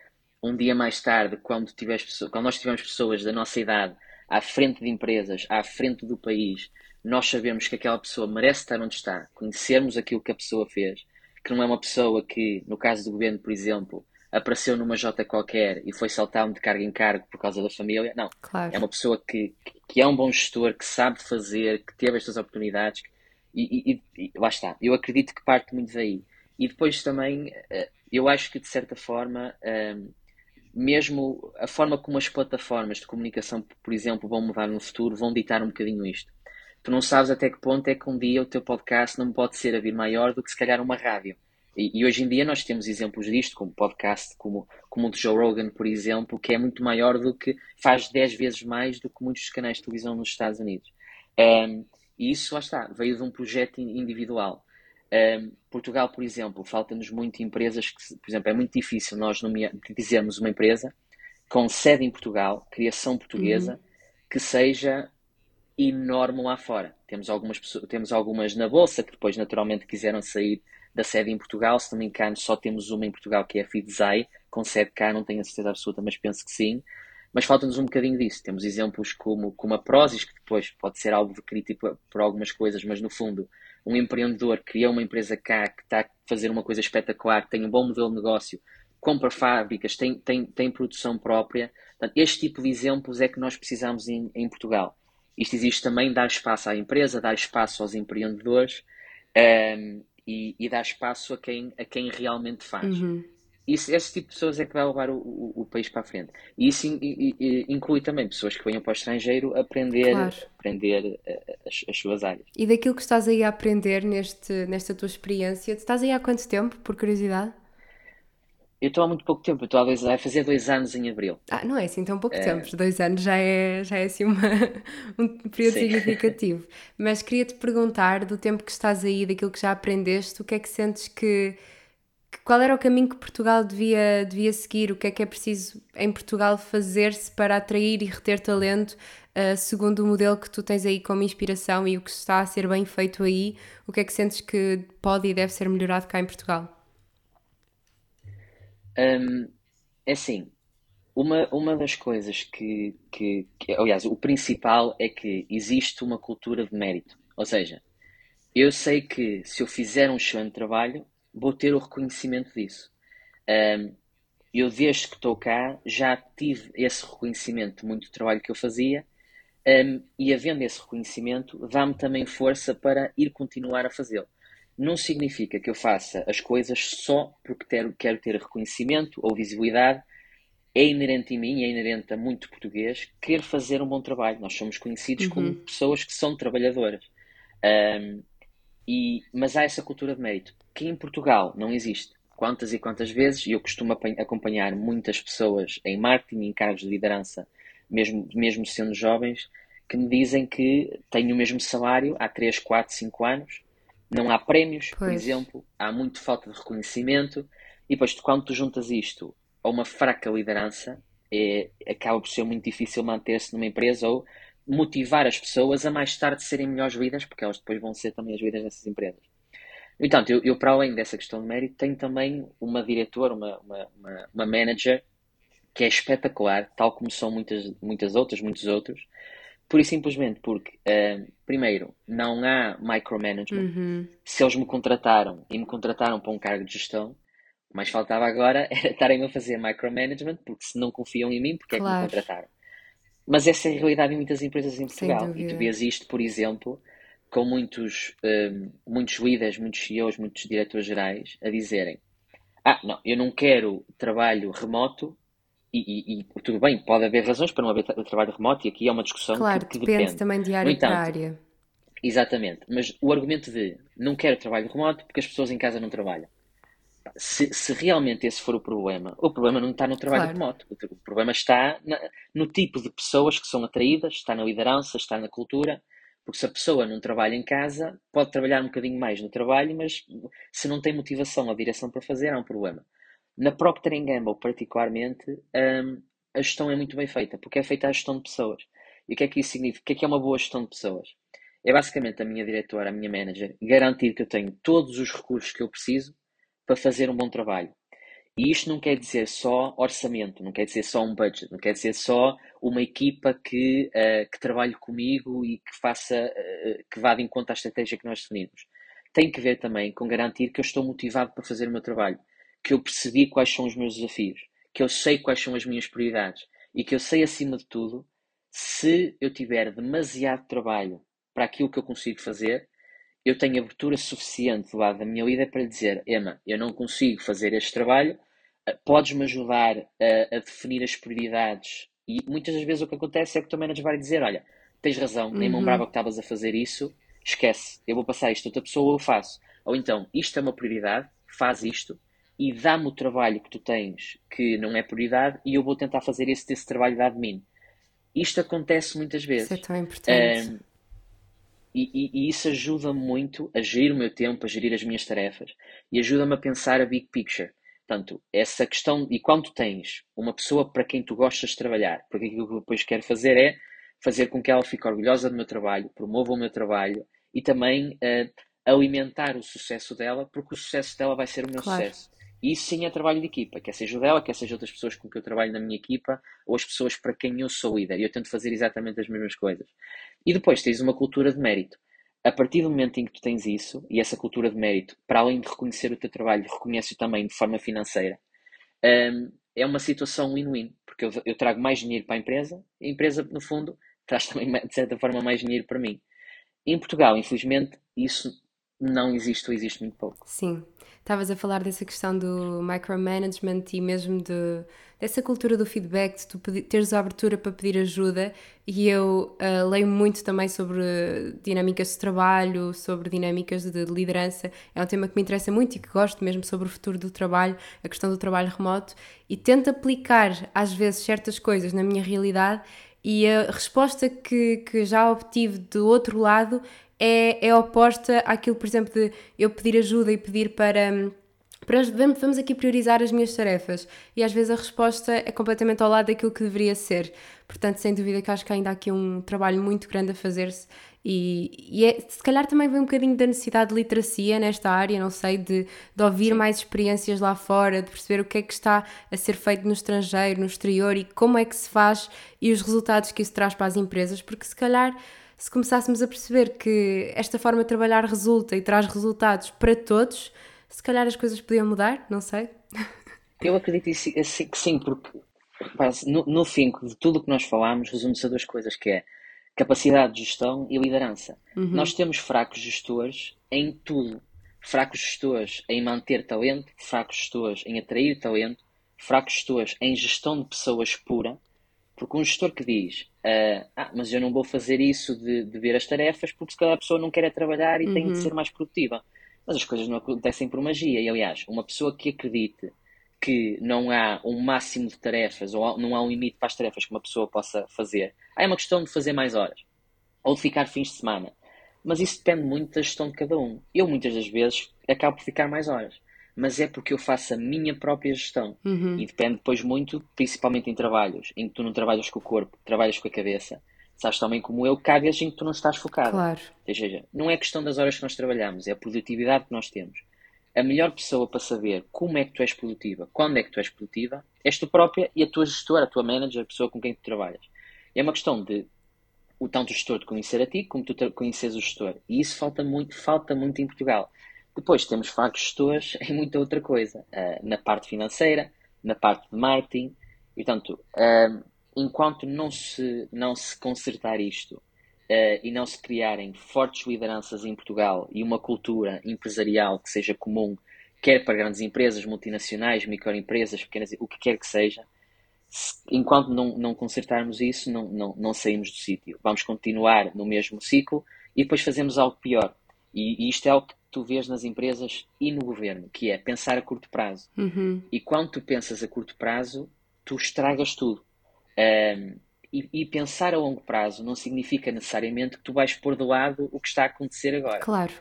Speaker 2: um dia mais tarde, quando, tiveres, quando nós tivermos pessoas da nossa idade à frente de empresas, à frente do país, nós sabemos que aquela pessoa merece estar onde está, conhecermos aquilo que a pessoa fez, que não é uma pessoa que, no caso do governo, por exemplo, apareceu numa J qualquer e foi saltar de cargo em cargo por causa da família. Não.
Speaker 1: Claro.
Speaker 2: É uma pessoa que, que é um bom gestor, que sabe fazer, que teve estas oportunidades. E, e, e, lá está. Eu acredito que parte muito daí. E depois também, eh, eu acho que de certa forma, eh, mesmo a forma como as plataformas de comunicação, por exemplo, vão mudar no futuro, vão ditar um bocadinho isto. Tu não sabes até que ponto é que um dia o teu podcast não pode ser a vir maior do que se calhar uma rádio. E, e hoje em dia nós temos exemplos disto, como podcast, como, como o de Joe Rogan, por exemplo, que é muito maior do que, faz 10 vezes mais do que muitos canais de televisão nos Estados Unidos. Um, e isso, lá está, veio de um projeto individual. Um, Portugal, por exemplo, falta-nos muito empresas que, por exemplo, é muito difícil nós dizermos uma empresa com sede em Portugal, criação portuguesa, uhum. que seja enorme lá fora. Temos algumas, pessoas, temos algumas na Bolsa que depois naturalmente quiseram sair da sede em Portugal. Se não me engano, só temos uma em Portugal que é a Fidzai, com sede cá, não tenho a certeza absoluta, mas penso que sim. Mas falta-nos um bocadinho disso. Temos exemplos como, como a Prozis, que depois pode ser algo de crítica por algumas coisas, mas no fundo um empreendedor cria uma empresa cá que está a fazer uma coisa espetacular, tem um bom modelo de negócio, compra fábricas, tem, tem, tem produção própria. Portanto, este tipo de exemplos é que nós precisamos em, em Portugal. Isto existe também dar espaço à empresa, dar espaço aos empreendedores um, ehm, e, e, dar espaço a quem, a quem realmente faz. Uhum isso, esse tipo de pessoas é que vai levar o, o, o país para a frente. E isso in, in, inclui também pessoas que venham para o estrangeiro aprender, claro. aprender eh, as, as, suas áreas.
Speaker 1: E daquilo que estás aí a aprender neste, nesta tua experiência, estás aí há quanto tempo, por curiosidade?
Speaker 2: Eu estou há muito pouco tempo, estou dois, a fazer dois anos em abril.
Speaker 1: Ah, não é assim tão pouco é... tempo, dois anos já é, já é assim uma, um período Sim. significativo. Mas queria-te perguntar, do tempo que estás aí, daquilo que já aprendeste, o que é que sentes que qual era o caminho que Portugal devia, devia seguir? O que é que é preciso em Portugal fazer-se para atrair e reter talento, uh, segundo o modelo que tu tens aí como inspiração e o que está a ser bem feito aí? O que é que sentes que pode e deve ser melhorado cá em Portugal?
Speaker 2: Um, é assim, uma, uma das coisas que, que, que, aliás, o principal é que existe uma cultura de mérito. Ou seja, eu sei que se eu fizer um excelente trabalho, vou ter o reconhecimento disso. Um, eu, desde que estou cá, já tive esse reconhecimento de muito trabalho que eu fazia, um, e havendo esse reconhecimento, dá-me também força para ir continuar a fazê-lo. Não significa que eu faça as coisas só porque ter, quero ter reconhecimento ou visibilidade. É inerente em mim, é inerente a muito português querer fazer um bom trabalho. Nós somos conhecidos uhum. como pessoas que são trabalhadoras. Um, e, mas há essa cultura de mérito que em Portugal não existe. Quantas e quantas vezes, e eu costumo acompanhar muitas pessoas em marketing, em cargos de liderança, mesmo, mesmo sendo jovens, que me dizem que têm o mesmo salário há 3, 4, 5 anos, não há prémios, pois. por exemplo, há muito falta de reconhecimento, e depois quando tu juntas isto a uma fraca liderança, é, acaba por ser muito difícil manter-se numa empresa ou motivar as pessoas a mais tarde serem melhores vidas, porque elas depois vão ser também as vidas dessas empresas. No entanto, eu, eu, para além dessa questão de mérito, tenho também uma diretora, uma, uma, uma, uma manager, que é espetacular, tal como são muitas, muitas outras, muitos outros, por e simplesmente porque, uh, primeiro, não há micromanagement. Uhum. Se eles me contrataram e me contrataram para um cargo de gestão, o mais faltava agora era estarem a fazer micromanagement, porque se não confiam em mim, porque claro. é que me contrataram? Mas essa é a realidade em muitas empresas em Portugal. E tu vês isto, por exemplo, com muitos, um, muitos líderes, muitos CEOs, muitos diretores gerais a dizerem: Ah, não, eu não quero trabalho remoto. E, e, e tudo bem, pode haver razões para não haver trabalho remoto, e aqui é uma discussão
Speaker 1: claro,
Speaker 2: que, que
Speaker 1: depende,
Speaker 2: depende
Speaker 1: também de área entanto, para área.
Speaker 2: Exatamente, mas o argumento de não quero trabalho remoto porque as pessoas em casa não trabalham se, se, realmente esse for o problema, o problema não está no trabalho claro. remoto. O, problema está na, no tipo de pessoas que são atraídas, está na liderança, está na cultura. Porque se a pessoa não trabalha em casa, pode trabalhar um bocadinho mais no trabalho, mas se não tem motivação ou direção para fazer, há um problema. Na Procter Gamble, particularmente, um, a gestão é muito bem feita, porque é feita a gestão de pessoas. E o que é que isso significa? O que é que é uma boa gestão de pessoas? É basicamente a minha diretora, a minha manager, garantir que eu tenho todos os recursos que eu preciso para fazer um bom trabalho. E isto não quer dizer só orçamento, não quer dizer só um budget, não quer dizer só uma equipa que, uh, que trabalhe comigo e que faça, uh, que vá de encontro à estratégia que nós definimos. Tem que ver também com garantir que eu estou motivado para fazer o meu trabalho, que eu percebi quais são os meus desafios, que eu sei quais são as minhas prioridades e que eu sei, acima de tudo, se eu tiver demasiado trabalho para aquilo que eu consigo fazer, eu tenho abertura suficiente do lado da minha líder para dizer: Emma, eu não consigo fazer este trabalho, eh, podes-me ajudar a, a, definir as prioridades. E muitas das vezes o que acontece é que o teu manager vai dizer: Olha, tens razão, nem uhum. lembrava que estavas a fazer isso, esquece, eu vou passar isto a outra pessoa ou eu faço. Ou então, isto é uma prioridade, faz isto e dá-me o trabalho que tu tens que não é prioridade e eu vou tentar fazer esse, trabalho de admin. Isto acontece muitas vezes.
Speaker 1: Isso é tão importante. Um,
Speaker 2: e, e, e, isso ajuda-me muito a gerir o meu tempo, a gerir as minhas tarefas e ajuda-me a pensar a big picture. Portanto, essa questão, e quando tens uma pessoa para quem tu gostas de trabalhar, porque aquilo que eu depois quero fazer é fazer com que ela fique orgulhosa do meu trabalho, promova o meu trabalho e também uh, alimentar o sucesso dela, porque o sucesso dela vai ser o meu claro. sucesso. E isso sim é trabalho de equipa, quer seja o dela, quer seja outras pessoas com que eu trabalho na minha equipa, ou as pessoas para quem eu sou líder. E eu tento fazer exatamente as mesmas coisas. E depois tens uma cultura de mérito. A partir do momento em que tu tens isso, e essa cultura de mérito, para além de reconhecer o teu trabalho, reconhece-o também de forma financeira, um, é uma situação win-win, porque eu, eu, trago mais dinheiro para a empresa, e a empresa, no fundo, traz também, de certa forma, mais dinheiro para mim. Em Portugal, infelizmente, isso não existe ou existe muito pouco.
Speaker 1: Sim. Estavas a falar dessa questão do micromanagement e mesmo de, dessa cultura do feedback, de tu teres a abertura para pedir ajuda. E eu uh, leio muito também sobre dinâmicas de trabalho, sobre dinâmicas de, de liderança. É um tema que me interessa muito e que gosto mesmo sobre o futuro do trabalho, a questão do trabalho remoto. E tento aplicar às vezes certas coisas na minha realidade e a resposta que, que já obtive do outro lado é, é oposta àquilo, por exemplo, de eu pedir ajuda e pedir para, vamos aqui priorizar as minhas tarefas. E às vezes a resposta é completamente ao lado daquilo que deveria ser. Portanto, sem dúvida que acho que ainda há aqui um trabalho muito grande a fazer-se e, e é, se calhar também vem um bocadinho da necessidade de literacia nesta área, não sei, de, de ouvir mais experiências lá fora, de perceber o que é que está a ser feito no estrangeiro, no exterior e como é que se faz e os resultados que isso traz para as empresas, porque se calhar se começássemos a perceber que esta forma de trabalhar resulta e traz resultados para todos, se calhar as coisas podiam mudar, não sei.
Speaker 2: Eu acredito que sim, porque no, no fim de tudo o que nós falamos resume-se a duas coisas, que é capacidade de gestão e liderança. Uhum. Nós temos fracos gestores em tudo. Fracos gestores em manter talento, fracos gestores em atrair talento, fracos gestores em gestão de pessoas pura, porque um gestor que diz uh, ah, mas eu não vou fazer isso de, de ver as tarefas porque se calhar a pessoa não quer é trabalhar e uhum. tem de ser mais produtiva. Mas as coisas não acontecem por magia. E aliás, uma pessoa que acredite que não há um máximo de tarefas ou não há um limite para as tarefas que uma pessoa possa fazer. Aí é uma questão de fazer mais horas ou de ficar fins de semana. Mas isso depende muito da gestão de cada um. Eu muitas das vezes acabo por ficar mais horas, mas é porque eu faço a minha própria gestão. Uhum. E depende depois muito, principalmente em trabalhos, em que tu não trabalhas com o corpo, trabalhas com a cabeça. Sabes também como eu que há vezes em que tu não estás focado.
Speaker 1: Claro.
Speaker 2: Ou seja, não é questão das horas que nós trabalhamos, é a produtividade que nós temos a melhor pessoa para saber como é que tu és produtiva, quando é que tu és produtiva, és tu própria e a tua gestora, a tua manager, a pessoa com quem tu trabalhas. É uma questão de o tanto o gestor te conhecer a ti, como tu conheces o gestor. E isso falta muito, falta muito em Portugal. Depois temos fracos gestores em muita outra coisa, uh, na parte financeira, na parte de marketing. E, portanto, uh, enquanto não se, não se consertar isto uh, e não se criarem fortes lideranças em Portugal e uma cultura empresarial que seja comum, quer para grandes empresas, multinacionais, microempresas, pequenas, o que quer que seja, se, enquanto não, não consertarmos isso, não, não, não saímos do sítio. Vamos continuar no mesmo ciclo e depois fazemos algo pior. E, e, isto é algo que tu vês nas empresas e no governo, que é pensar a curto prazo. Uhum. E quando tu pensas a curto prazo, tu estragas tudo. Um, e, e, pensar a longo prazo não significa necessariamente que tu vais pôr de lado o que está a acontecer agora.
Speaker 1: Claro.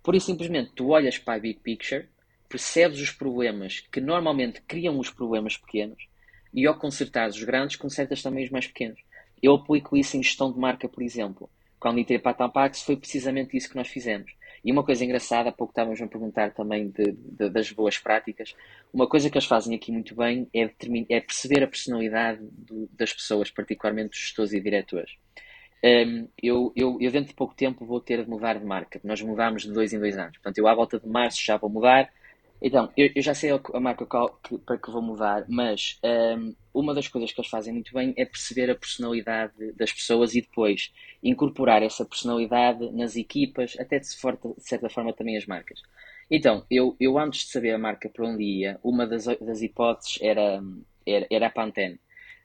Speaker 2: Por isso, simplesmente, tu olhas para a big picture, percebes os problemas que normalmente criam os problemas pequenos e ao consertar os grandes, consertas também os mais pequenos. Eu aplico isso em gestão de marca, por exemplo. Quando entrei para a Tampax foi precisamente isso que nós fizemos. E uma coisa engraçada, há pouco estávamos a perguntar também de, de, das boas práticas. Uma coisa que eles fazem aqui muito bem é, é perceber a personalidade do, das pessoas, particularmente dos gestores e diretores. Um, eu, eu, eu, dentro de pouco tempo, vou ter de mudar de marca. Nós mudámos de dois em dois anos. Portanto, eu, à volta de março, já vou mudar. Então, eu, eu já sei a marca que, para que vou mudar, mas um, uma das coisas que eles fazem muito bem é perceber a personalidade das pessoas e depois incorporar essa personalidade nas equipas, até de, de certa forma também as marcas. Então, eu, eu antes de saber a marca para onde ia, uma das, das hipóteses era, era, era a Pantene.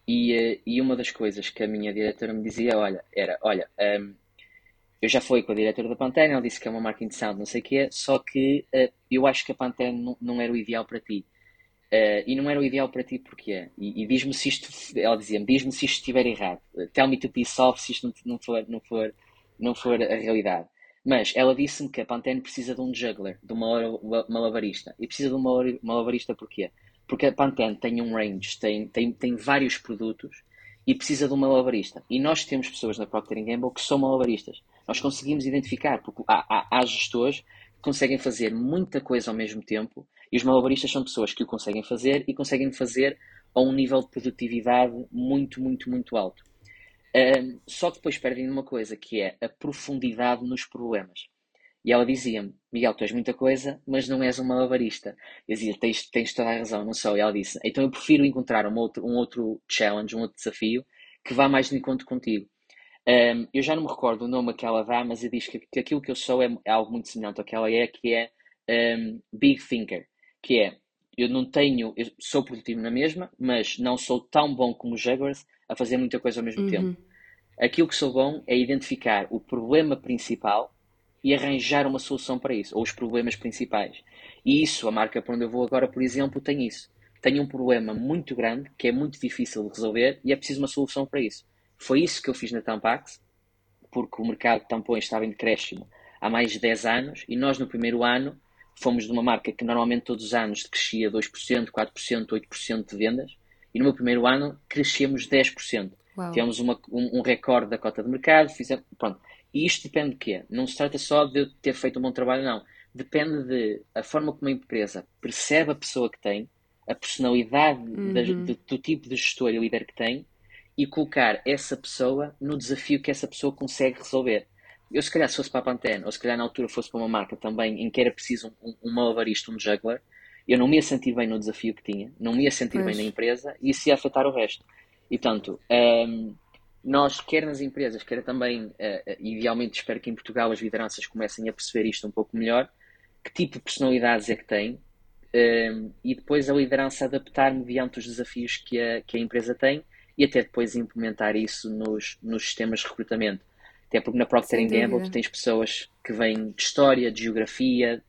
Speaker 2: E, eh, e uma das coisas que a minha diretora me dizia, olha, era, olha, um, eu já fui com a diretora da Pantene, ela disse que é uma marca interessante, não sei o quê, só que uh, eu acho que a Pantene não, era o ideal para ti. Uh, e não era o ideal para ti porquê? E, e diz-me se isto, ela dizia-me, diz-me se isto estiver errado. Uh, tell me to piece off se isto não, não, for, não, for, não for a realidade. Mas ela disse-me que a Pantene precisa de um juggler, de uma malabarista. E precisa de uma malabarista porquê? Porque a Pantene tem um range, tem, tem, tem vários produtos e precisa de um malabarista. E nós temos pessoas na Procter Gamble que são malabaristas. Nós conseguimos identificar, porque há, há, há gestores que conseguem fazer muita coisa ao mesmo tempo e os malabaristas são pessoas que o conseguem fazer e conseguem fazer a um nível de produtividade muito, muito, muito alto. Um, só que depois perdem uma coisa, que é a profundidade nos problemas. E ela dizia-me, Miguel, tu és muita coisa, mas não és um malabarista. Eu dizia, tens, tens toda a razão, não sou. E ela disse, então eu prefiro encontrar um outro, um outro challenge, um outro desafio, que vá mais de encontro contigo. Um, eu já não me recordo o nome que ela dá, mas ela diz que, que aquilo que eu sou é, é, algo muito semelhante ao que ela é, que é um, Big Thinker, que é, eu não tenho, eu sou produtivo na mesma, mas não sou tão bom como os Jaguars a fazer muita coisa ao mesmo uhum. tempo. Aquilo que sou bom é identificar o problema principal e arranjar uma solução para isso, ou os problemas principais. E isso, a marca para onde eu vou agora, por exemplo, tem isso. Tem um problema muito grande, que é muito difícil de resolver, e é preciso uma solução para isso. Foi isso que eu fiz na Tampax, porque o mercado de tampões estava em decréscimo há mais de 10 anos e nós no primeiro ano fomos de uma marca que normalmente todos os anos crescia 2%, 4%, 8% de vendas, e no meu primeiro ano crescemos 10%. Uau. Tivemos uma, um, um, recorde da cota de mercado, fizemos, pronto. E isto depende de quê? Não se trata só de ter feito um bom trabalho, não. Depende de a forma como a empresa percebe a pessoa que tem, a personalidade uhum. da, de, do tipo de gestor e líder que tem, e colocar essa pessoa no desafio que essa pessoa consegue resolver. Eu, se calhar, se fosse para a Pantene, ou se calhar na altura fosse para uma marca também em que era preciso um, um malabarista, um juggler, eu não me ia sentir bem no desafio que tinha, não me ia sentir bem na empresa e isso ia afetar o resto. E, portanto, um, ehm, nós, quer nas empresas, quer também, uh, idealmente, espero que em Portugal as lideranças comecem a perceber isto um pouco melhor, que tipo de personalidades é que têm, um, ehm, e depois a liderança adaptar mediante os desafios que a, que a empresa tem e até depois implementar isso nos, nos sistemas de recrutamento. Até porque na Procter Gamble tu tens pessoas que vêm de história, de geografia,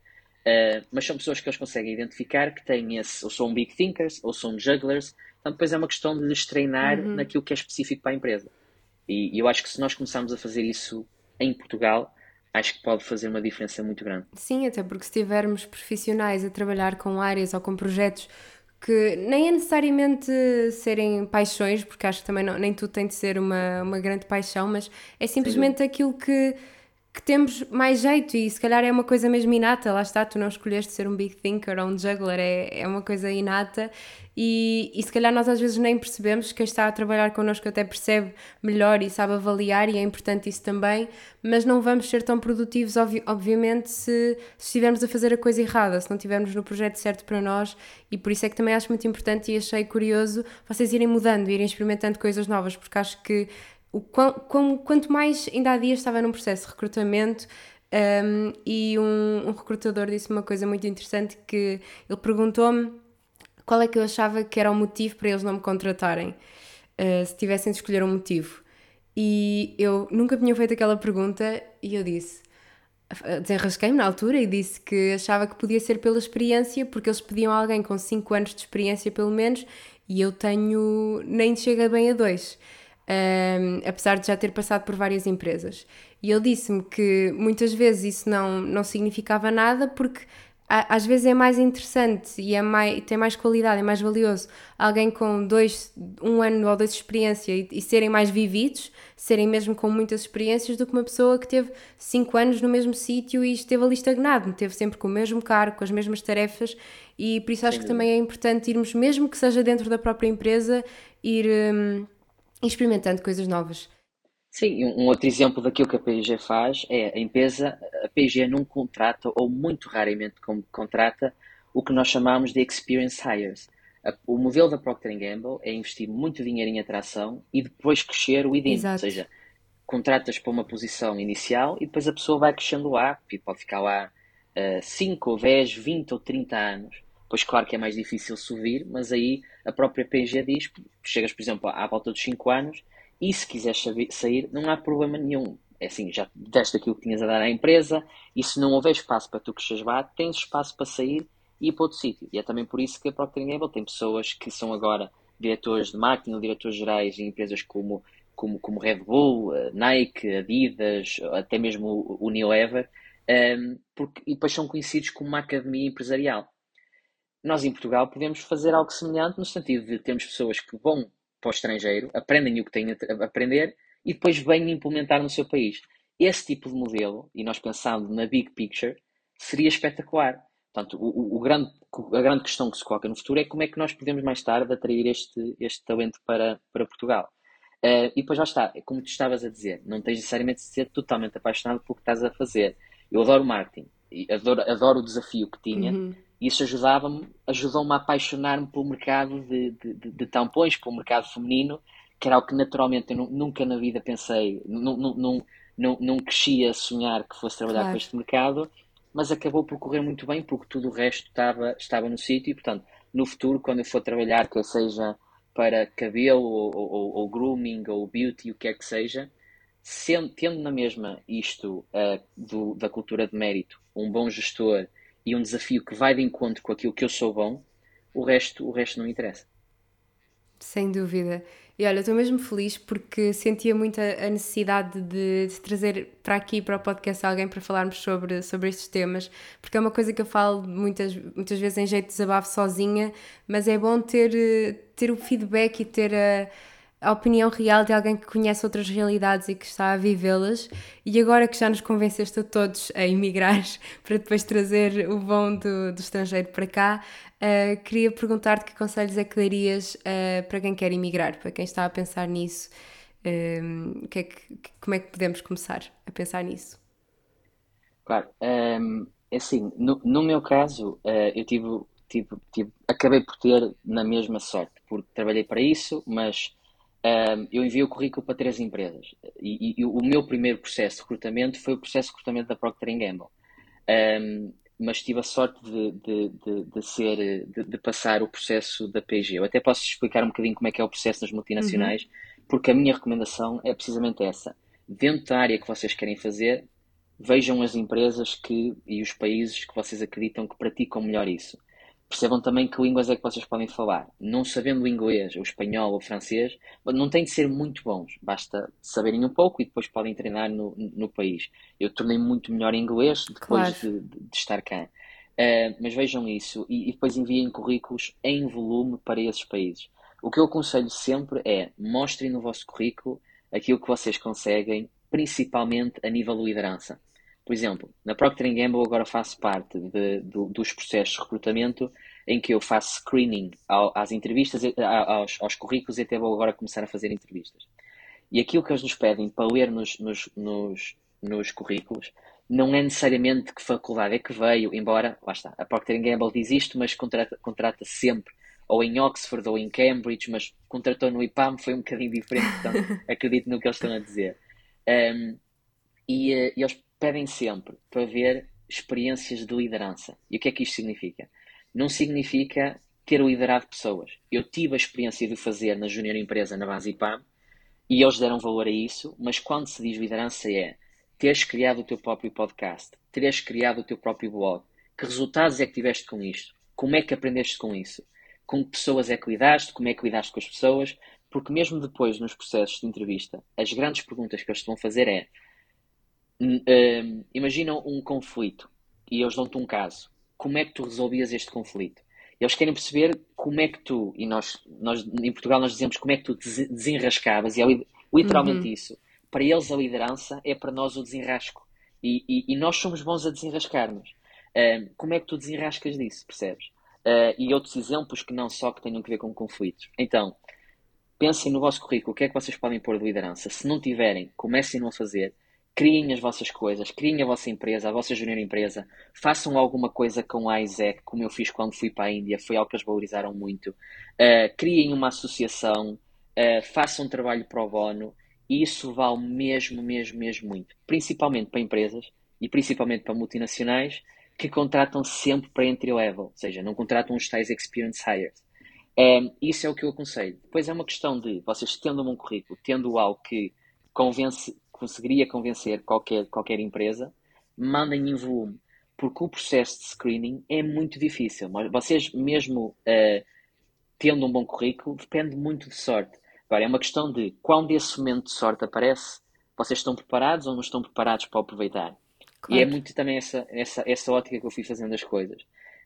Speaker 2: uh, mas são pessoas que eles conseguem identificar que têm esse, ou são big thinkers, ou são jugglers, então depois é uma questão de lhes treinar uhum. naquilo que é específico para a empresa. E, e eu acho que se nós começarmos a fazer isso em Portugal, acho que pode fazer uma diferença muito grande.
Speaker 1: Sim, até porque se tivermos profissionais a trabalhar com áreas ou com projetos que nem é necessariamente serem paixões, porque acho que também não, nem tudo tem de ser uma, uma grande paixão, mas é simplesmente Sim. aquilo que, que temos mais jeito e se calhar é uma coisa mesmo inata, lá está, tu não escolheste ser um big thinker ou um juggler, é, é uma coisa inata e, e se calhar nós às vezes nem percebemos que está a trabalhar connosco até percebe melhor e sabe avaliar e é importante isso também, mas não vamos ser tão produtivos obvi obviamente se, se estivermos a fazer a coisa errada, se não estivermos no projeto certo para nós e por isso é que também acho muito importante e achei curioso vocês irem mudando, irem experimentando coisas novas, porque acho que o, como, quanto mais ainda há dias estava num processo de recrutamento um, e um, um recrutador disse uma coisa muito interessante que ele perguntou-me qual é que eu achava que era o motivo para eles não me contratarem, uh, se tivessem de escolher um motivo. E eu nunca tinha feito aquela pergunta e eu disse, desenrasquei-me na altura e disse que achava que podia ser pela experiência, porque eles pediam alguém com 5 anos de experiência pelo menos e eu tenho, nem chega bem a 2. Um, apesar de já ter passado por várias empresas. E ele disse-me que muitas vezes isso não, não significava nada porque às vezes é mais interessante e é mais, tem mais qualidade, é mais valioso alguém com dois, um ano ou dois de experiência e, e, serem mais vividos, serem mesmo com muitas experiências, do que uma pessoa que teve cinco anos no mesmo sítio e esteve ali estagnado, esteve sempre com o mesmo cargo, com as mesmas tarefas e por isso acho Sim. que também é importante irmos, mesmo que seja dentro da própria empresa, ir um, experimentando coisas novas.
Speaker 2: Sim, um outro exemplo daquilo que a P&G faz é a empresa, a P&G não contrata, ou muito raramente contrata, o que nós chamamos de experience hires. O modelo da Procter Gamble é investir muito dinheiro em atração e depois crescer o ID, ou seja, contratas para uma posição inicial e depois a pessoa vai crescendo lá, e pode ficar lá uh, 5 ou 10, 20 ou 30 anos. Pois claro que é mais difícil subir, mas aí a própria P&G diz, chegas por exemplo à volta dos 5 anos, e se quiseres sair, não há problema nenhum. É assim, já deste aquilo que tinhas a dar à empresa, e se não houver espaço para tu cresceres lá, tens espaço para sair e ir para outro sítio. E é também por isso que a Procter Gamble tem pessoas que são agora diretores de marketing ou diretores gerais em empresas como, como, como Red Bull, eh, Nike, Adidas, até mesmo Unilever, um, ehm, porque, e depois são conhecidos como uma academia empresarial. Nós em Portugal podemos fazer algo semelhante no sentido de termos pessoas que vão para o estrangeiro, aprendem o que têm a aprender e depois vêm implementar no seu país. Esse tipo de modelo, e nós pensando na big picture, seria espetacular. Portanto, o, o, grande, a grande questão que se coloca no futuro é como é que nós podemos mais tarde atrair este, este talento para, para Portugal. Uh, e depois já está, é como tu estavas a dizer, não tens necessariamente de ser totalmente apaixonado pelo que estás a fazer. Eu adoro marketing, adoro, adoro o desafio que tinha, uhum. Isso ajudava-me, ajudou-me a apaixonar-me pelo mercado de, de, de, tampões, pelo mercado feminino, que era algo que naturalmente eu nunca na vida pensei, não, não, não, não, crescia a sonhar que fosse trabalhar claro. com este mercado, mas acabou por correr muito bem porque tudo o resto estava, estava no sítio e, portanto, no futuro, quando eu for trabalhar, quer seja para cabelo ou, ou, ou grooming ou beauty, o que é que seja, sendo, tendo na mesma isto uh, do, da cultura de mérito, um bom gestor e um desafio que vai de encontro com aquilo que eu sou bom, o resto, o resto não interessa.
Speaker 1: Sem dúvida. E olha, estou mesmo feliz porque sentia muita a necessidade de, de, trazer para aqui, para o podcast, alguém para falarmos sobre, sobre estes temas, porque é uma coisa que eu falo muitas, muitas vezes em jeito de desabafo sozinha, mas é bom ter, ter o feedback e ter a a opinião real de alguém que conhece outras realidades e que está a vivê-las. E agora que já nos convenceste a todos a emigrar para depois trazer o bom do, do estrangeiro para cá, uh, queria perguntar-te que conselhos é que darias uh, para quem quer emigrar, para quem está a pensar nisso. Uh, que é que, como é que podemos começar a pensar nisso?
Speaker 2: Claro, um, ehm, é assim, no, no meu caso, eu tive, tive, tive, acabei por ter na mesma sorte, porque trabalhei para isso, mas um, eu enviei o currículo para três empresas e, e, o meu primeiro processo de recrutamento foi o processo de recrutamento da Procter Gamble. Um, mas tive a sorte de, de, de, de ser, de, passar o processo da PG. Eu até posso explicar um bocadinho como é que é o processo nas multinacionais, uhum. porque a minha recomendação é precisamente essa. Dentro da área que vocês querem fazer, vejam as empresas que, e os países que vocês acreditam que praticam melhor isso percebam também que línguas é que vocês podem falar. Não sabendo o inglês, o espanhol ou o francês, não tem de ser muito bons. Basta saberem um pouco e depois podem treinar no, no país. Eu tornei muito melhor em inglês depois claro. de, de, estar cá. Uh, mas vejam isso e, e, depois enviem currículos em volume para esses países. O que eu aconselho sempre é mostrem no vosso currículo aquilo que vocês conseguem, principalmente a nível de liderança. Por exemplo, na Procter Gamble agora faço parte de, de, dos processos de recrutamento em que eu faço screening ao, às entrevistas, aos, aos currículos e até vou agora começar a fazer entrevistas. E aquilo que eles nos pedem para ler nos, nos, nos, nos currículos não é necessariamente que faculdade é que veio, embora, lá está, a Procter Gamble diz isto, mas contrata, contrata sempre ou em Oxford ou em Cambridge, mas contratou no IPAM, foi um bocadinho diferente, então acredito no que eles estão a dizer. Um, e, uh, e eles pedem sempre para ver experiências de liderança. E o que é que isto significa? Não significa ter liderado pessoas. Eu tive a experiência de fazer na Júnior Empresa, na base IPAM, e eles deram valor a isso, mas quando se diz liderança é teres criado o teu próprio podcast, teres criado o teu próprio blog, que resultados é que tiveste com isto? Como é que aprendeste com isso? Com que pessoas é que lidaste? Como é que lidaste com as pessoas? Porque mesmo depois, nos processos de entrevista, as grandes perguntas que eles te vão fazer é uh, imagina um conflito e eles dão-te um caso. Como é que tu resolvias este conflito? Eles querem perceber como é que tu, e nós, nós em Portugal nós dizemos como é que tu desenrascavas, e é literalmente uhum. isso. Para eles a liderança é para nós o desenrasco. E, e, e nós somos bons a desenrascar-nos. Uh, como é que tu desenrascas disso, percebes? Uh, e outros exemplos que não só que tenham que ver com conflitos. Então, pensem no vosso currículo, o que é que vocês podem pôr de liderança. Se não tiverem, comecem a fazer criem as vossas coisas, criem a vossa empresa, a vossa junior empresa, façam alguma coisa com a ISEC, como eu fiz quando fui para a Índia, foi algo que eles valorizaram muito. Uh, criem uma associação, uh, façam um trabalho pro bono, e isso vale mesmo, mesmo, mesmo muito. Principalmente para empresas e principalmente para multinacionais que contratam sempre para entry level, ou seja, não contratam os tais experience hires. Um, isso é o que eu aconselho. Depois é uma questão de vocês tendo um currículo, tendo algo que convence conseguiria convencer qualquer, qualquer empresa, mandem em volume, porque o processo de screening é muito difícil. Mas vocês, mesmo uh, tendo um bom currículo, depende muito de sorte. Agora, é uma questão de quando esse momento de sorte aparece, vocês estão preparados ou não estão preparados para aproveitar? Claro. E é muito também essa, essa, essa ótica que eu fui fazendo as coisas.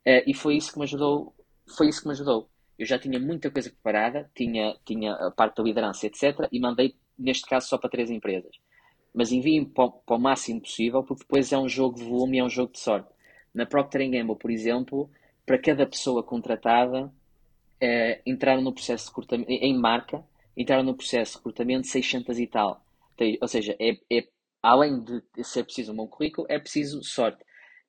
Speaker 2: Uh, e foi isso que me ajudou. Foi isso que me ajudou. Eu já tinha muita coisa preparada, tinha, tinha a parte da liderança, etc. E mandei, neste caso, só para três empresas mas enviem para, para, o máximo possível, porque depois é um jogo de volume e é um jogo de sorte. Na Procter Gamble, por exemplo, para cada pessoa contratada, eh, entraram no processo de recrutamento, em marca, entraram no processo de recrutamento 600 e tal. Ou seja, é, é, além de ser preciso um bom currículo, é preciso sorte.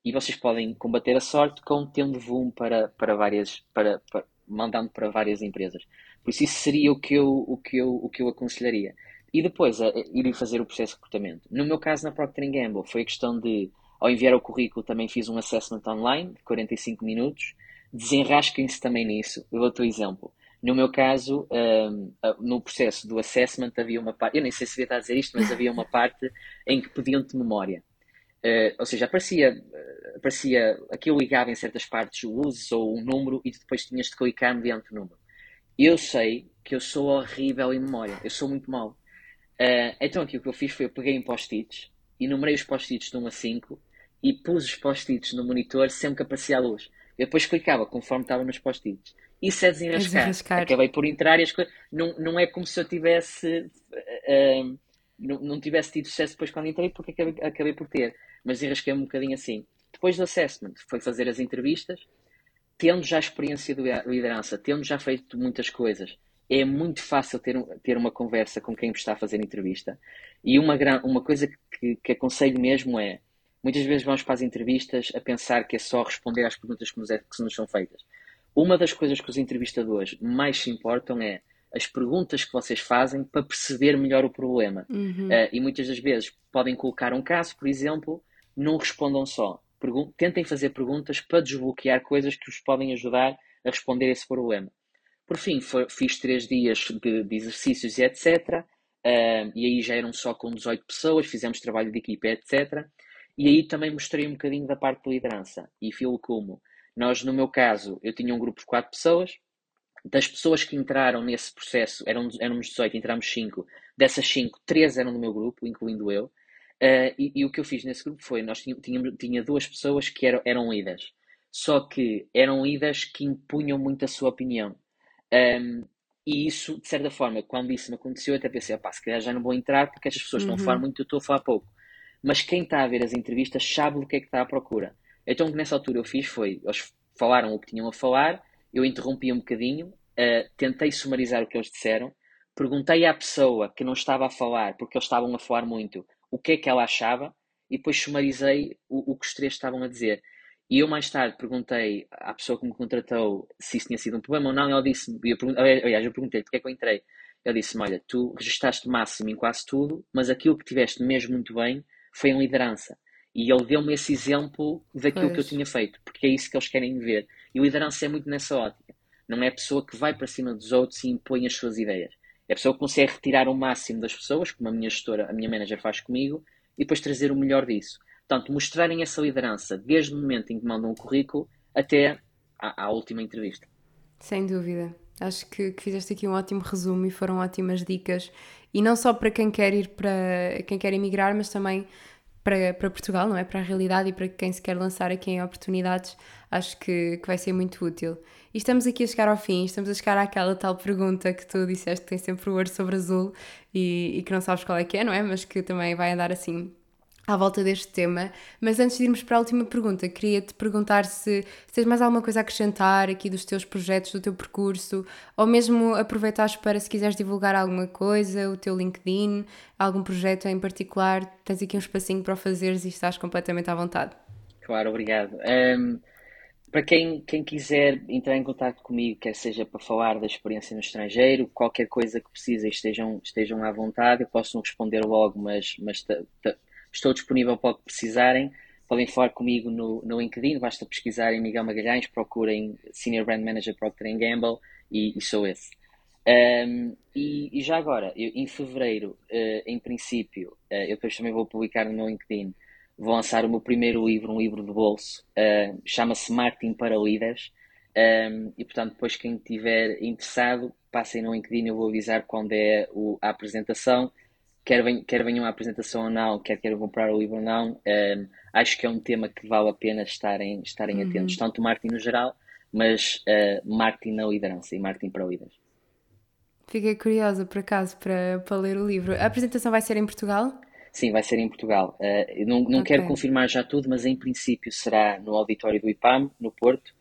Speaker 2: E vocês podem combater a sorte com tendo volume para, para várias, para, para, mandando para várias empresas. Por isso, isso seria o que eu, o que eu, o que eu aconselharia e depois a, a irem fazer o processo de recrutamento. No meu caso, na Procter Gamble, foi a questão de, ao enviar o currículo, também fiz um assessment online de 45 minutos. Desenrasquem-se também nisso. Eu dou-te o exemplo. No meu caso, um, no processo do assessment havia uma parte, eu nem sei se devia estar a dizer isto, mas havia uma parte em que pediam-te memória. Uh, ou seja, aparecia, aparecia aquilo ligava em certas partes o uso ou um número e depois tinhas de clicar mediante o número. Eu sei que eu sou horrível em memória. Eu sou muito mau. Uh, então aqui o que eu fiz foi eu peguei em post-its, enumerei os post-its de 1 a 5 e pus os post-its no monitor sempre que aparecia a luz. Eu depois clicava conforme estava nos post-its. Isso é desenrascar. desenrascar. Acabei por entrar e as coisas. Não, não é como se eu tivesse. Uh, não, não tivesse tido sucesso depois quando entrei, porque acabei, acabei por ter. Mas desenrasquei um bocadinho assim. Depois do assessment, foi fazer as entrevistas, tendo já experiência de liderança, tendo já feito muitas coisas, é muito fácil ter, ter uma conversa com quem está a fazer entrevista. E uma, uma coisa que, que aconselho mesmo é: muitas vezes vamos para as entrevistas a pensar que é só responder às perguntas que nos, é, que nos são feitas. Uma das coisas que os entrevistadores mais se importam é as perguntas que vocês fazem para perceber melhor o problema. Uhum. Uh, e muitas das vezes podem colocar um caso, por exemplo, não respondam só. Pergun tentem fazer perguntas para desbloquear coisas que vos podem ajudar a responder esse problema. Por fim, foi, fiz três dias de, de exercícios e etc. Uh, eh, e aí já eram só com 18 pessoas, fizemos trabalho de equipa, etc. E aí também mostrei um bocadinho da parte de liderança. E filo como nós, no meu caso, eu tinha um grupo de quatro pessoas. Das pessoas que entraram nesse processo, eram, éramos 18, entramos 5. Dessas 5, 3 eram do meu grupo, incluindo eu. Uh, e, e, o que eu fiz nesse grupo foi, nós tínhamos tinha duas pessoas que eram, eram líderes. Só que eram líderes que impunham muito a sua opinião. Um, e isso, de certa forma, quando isso me aconteceu, eu até pensei, pá, se calhar já não vou entrar porque estas pessoas uhum. estão a falar uhum. muito, eu estou a falar pouco. Mas quem está a ver as entrevistas sabe do que é que está à procura. Então, o que nessa altura eu fiz foi, eles falaram o que tinham a falar, eu interrompi um bocadinho, uh, tentei sumarizar o que eles disseram, perguntei à pessoa que não estava a falar, porque eles estavam a falar muito, o que é que ela achava, e depois sumarizei o, o que os três estavam a dizer. E eu mais tarde perguntei à pessoa que me contratou se isso tinha sido um problema ou não, e ela disse, eu aliás, eu perguntei porque é que eu entrei. Ele disse-me, olha, tu registaste máximo em quase tudo, mas aquilo que tiveste mesmo muito bem foi em liderança. E ele deu-me esse exemplo daquilo pois. que eu tinha feito, porque é isso que eles querem ver. E liderança é muito nessa ótica. Não é a pessoa que vai para cima dos outros e impõe as suas ideias. É a pessoa que consegue retirar o máximo das pessoas, como a minha gestora, a minha manager faz comigo, e depois trazer o melhor disso. Portanto, mostrarem essa liderança desde o momento em que mandam o currículo até à, à última entrevista.
Speaker 1: Sem dúvida. Acho que, que, fizeste aqui um ótimo resumo e foram ótimas dicas. E não só para quem quer ir para quem quer emigrar, mas também para, para Portugal, não é? Para a realidade e para quem se quer lançar aqui em oportunidades, acho que, que vai ser muito útil. E estamos aqui a chegar ao fim, estamos a chegar àquela tal pergunta que tu disseste que tem sempre o ouro sobre azul e, e que não sabes qual é que é, não é? Mas que também vai andar assim à volta deste tema. Mas antes de irmos para a última pergunta, queria-te perguntar se, se tens mais alguma coisa a acrescentar aqui dos teus projetos, do teu percurso, ou mesmo aproveitares para, se quiseres divulgar alguma coisa, o teu LinkedIn, algum projeto em particular, tens aqui um espacinho para o fazeres e estás completamente à vontade.
Speaker 2: Claro, obrigado. Um, para quem, quem quiser entrar em contato comigo, quer seja para falar da experiência no estrangeiro, qualquer coisa que precisem, estejam, estejam à vontade. Eu posso não responder logo, mas, mas Estou disponível para o que precisarem. Podem falar comigo no, no LinkedIn, basta pesquisarem Miguel Magalhães, procurem Senior Brand Manager Procter Gamble e, e sou esse. Um, e, e, já agora, eu, em fevereiro, uh, em princípio, uh, eu depois também vou publicar no meu LinkedIn, vou lançar o meu primeiro livro, um livro de bolso, uh, chama-se Marketing para Líderes. Um, e portanto, depois quem estiver interessado, passem no LinkedIn, eu vou avisar quando é o, a apresentação quer, ven quer venham à apresentação ou não, quer queiram comprar o livro ou não, um, ehm, acho que é um tema que vale a pena estarem, estarem uhum. atentos, tanto marketing no geral, mas uh, marketing na liderança e marketing para líderes.
Speaker 1: Fiquei curiosa, por acaso, para, para ler o livro. A apresentação vai ser em Portugal?
Speaker 2: Sim, vai ser em Portugal. Uh, não não okay. quero confirmar já tudo, mas em princípio será no auditório do IPAM, no Porto.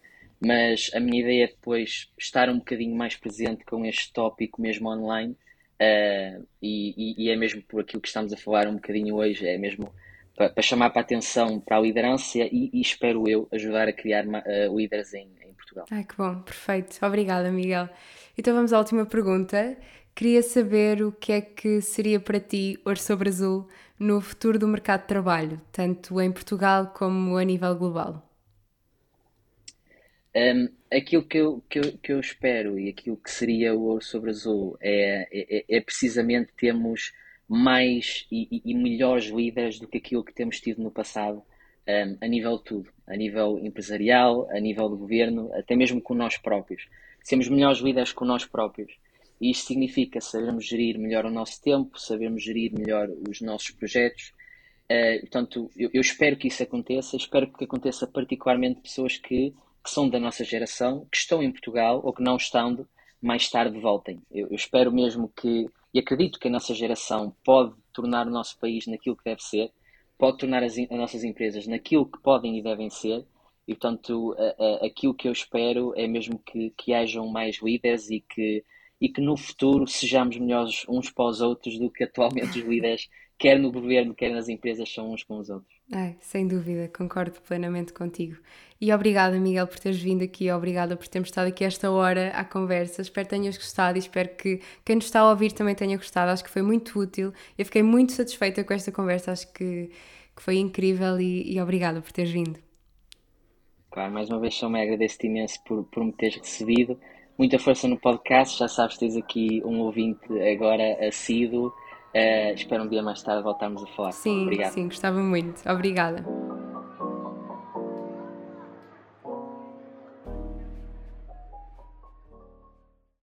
Speaker 2: Mas a minha ideia é depois estar um bocadinho mais presente com este tópico mesmo online Uh, e, e, é mesmo por aquilo que estamos a falar um bocadinho hoje, é mesmo para, para chamar para a atenção para a liderança e, e espero eu ajudar a criar uh, líderes em, em, Portugal.
Speaker 1: Ai, que bom, perfeito. Obrigada, Miguel. Então vamos à última pergunta. Queria saber o que é que seria para ti Ouro sobre Azul no futuro do mercado de trabalho, tanto em Portugal como a nível global.
Speaker 2: Um, aquilo que eu, que, eu, que eu espero e aquilo que seria o ouro sobre azul é, é, é precisamente termos mais e, e, melhores líderes do que aquilo que temos tido no passado, um, a nível de tudo, a nível empresarial, a nível do governo, até mesmo com nós próprios. Sermos melhores líderes com nós próprios. E isto significa sabermos gerir melhor o nosso tempo, sabermos gerir melhor os nossos projetos. Uh, portanto, eu, eu, espero que isso aconteça, espero que aconteça particularmente pessoas que, que, são da nossa geração, que estão em Portugal ou que não estando, mais tarde voltem. Eu, eu espero mesmo que, e acredito que a nossa geração pode tornar o nosso país naquilo que deve ser, pode tornar as, as nossas empresas naquilo que podem e devem ser, e portanto, aquilo que eu espero é mesmo que, que hajam mais líderes e que e que no futuro sejamos melhores uns para os outros do que atualmente os líderes, quer no governo, quer nas empresas, são uns com os outros.
Speaker 1: Ai, sem dúvida, concordo plenamente contigo. E obrigada, Miguel, por teres vindo aqui, obrigada por termos estado aqui esta hora à conversa. Espero que tenhas gostado e espero que quem nos está a ouvir também tenha gostado. Acho que foi muito útil. Eu fiquei muito satisfeita com esta conversa, acho que, que foi incrível e, e obrigada por teres vindo.
Speaker 2: Claro, mais uma vez só me agradeço-te imenso por, por me teres recebido muita força no podcast. Já sabes, tens aqui um ouvinte agora assíduo. Uh, espero um dia mais tarde voltarmos a falar.
Speaker 1: Sim, Obrigado. sim, gostava muito. Obrigada.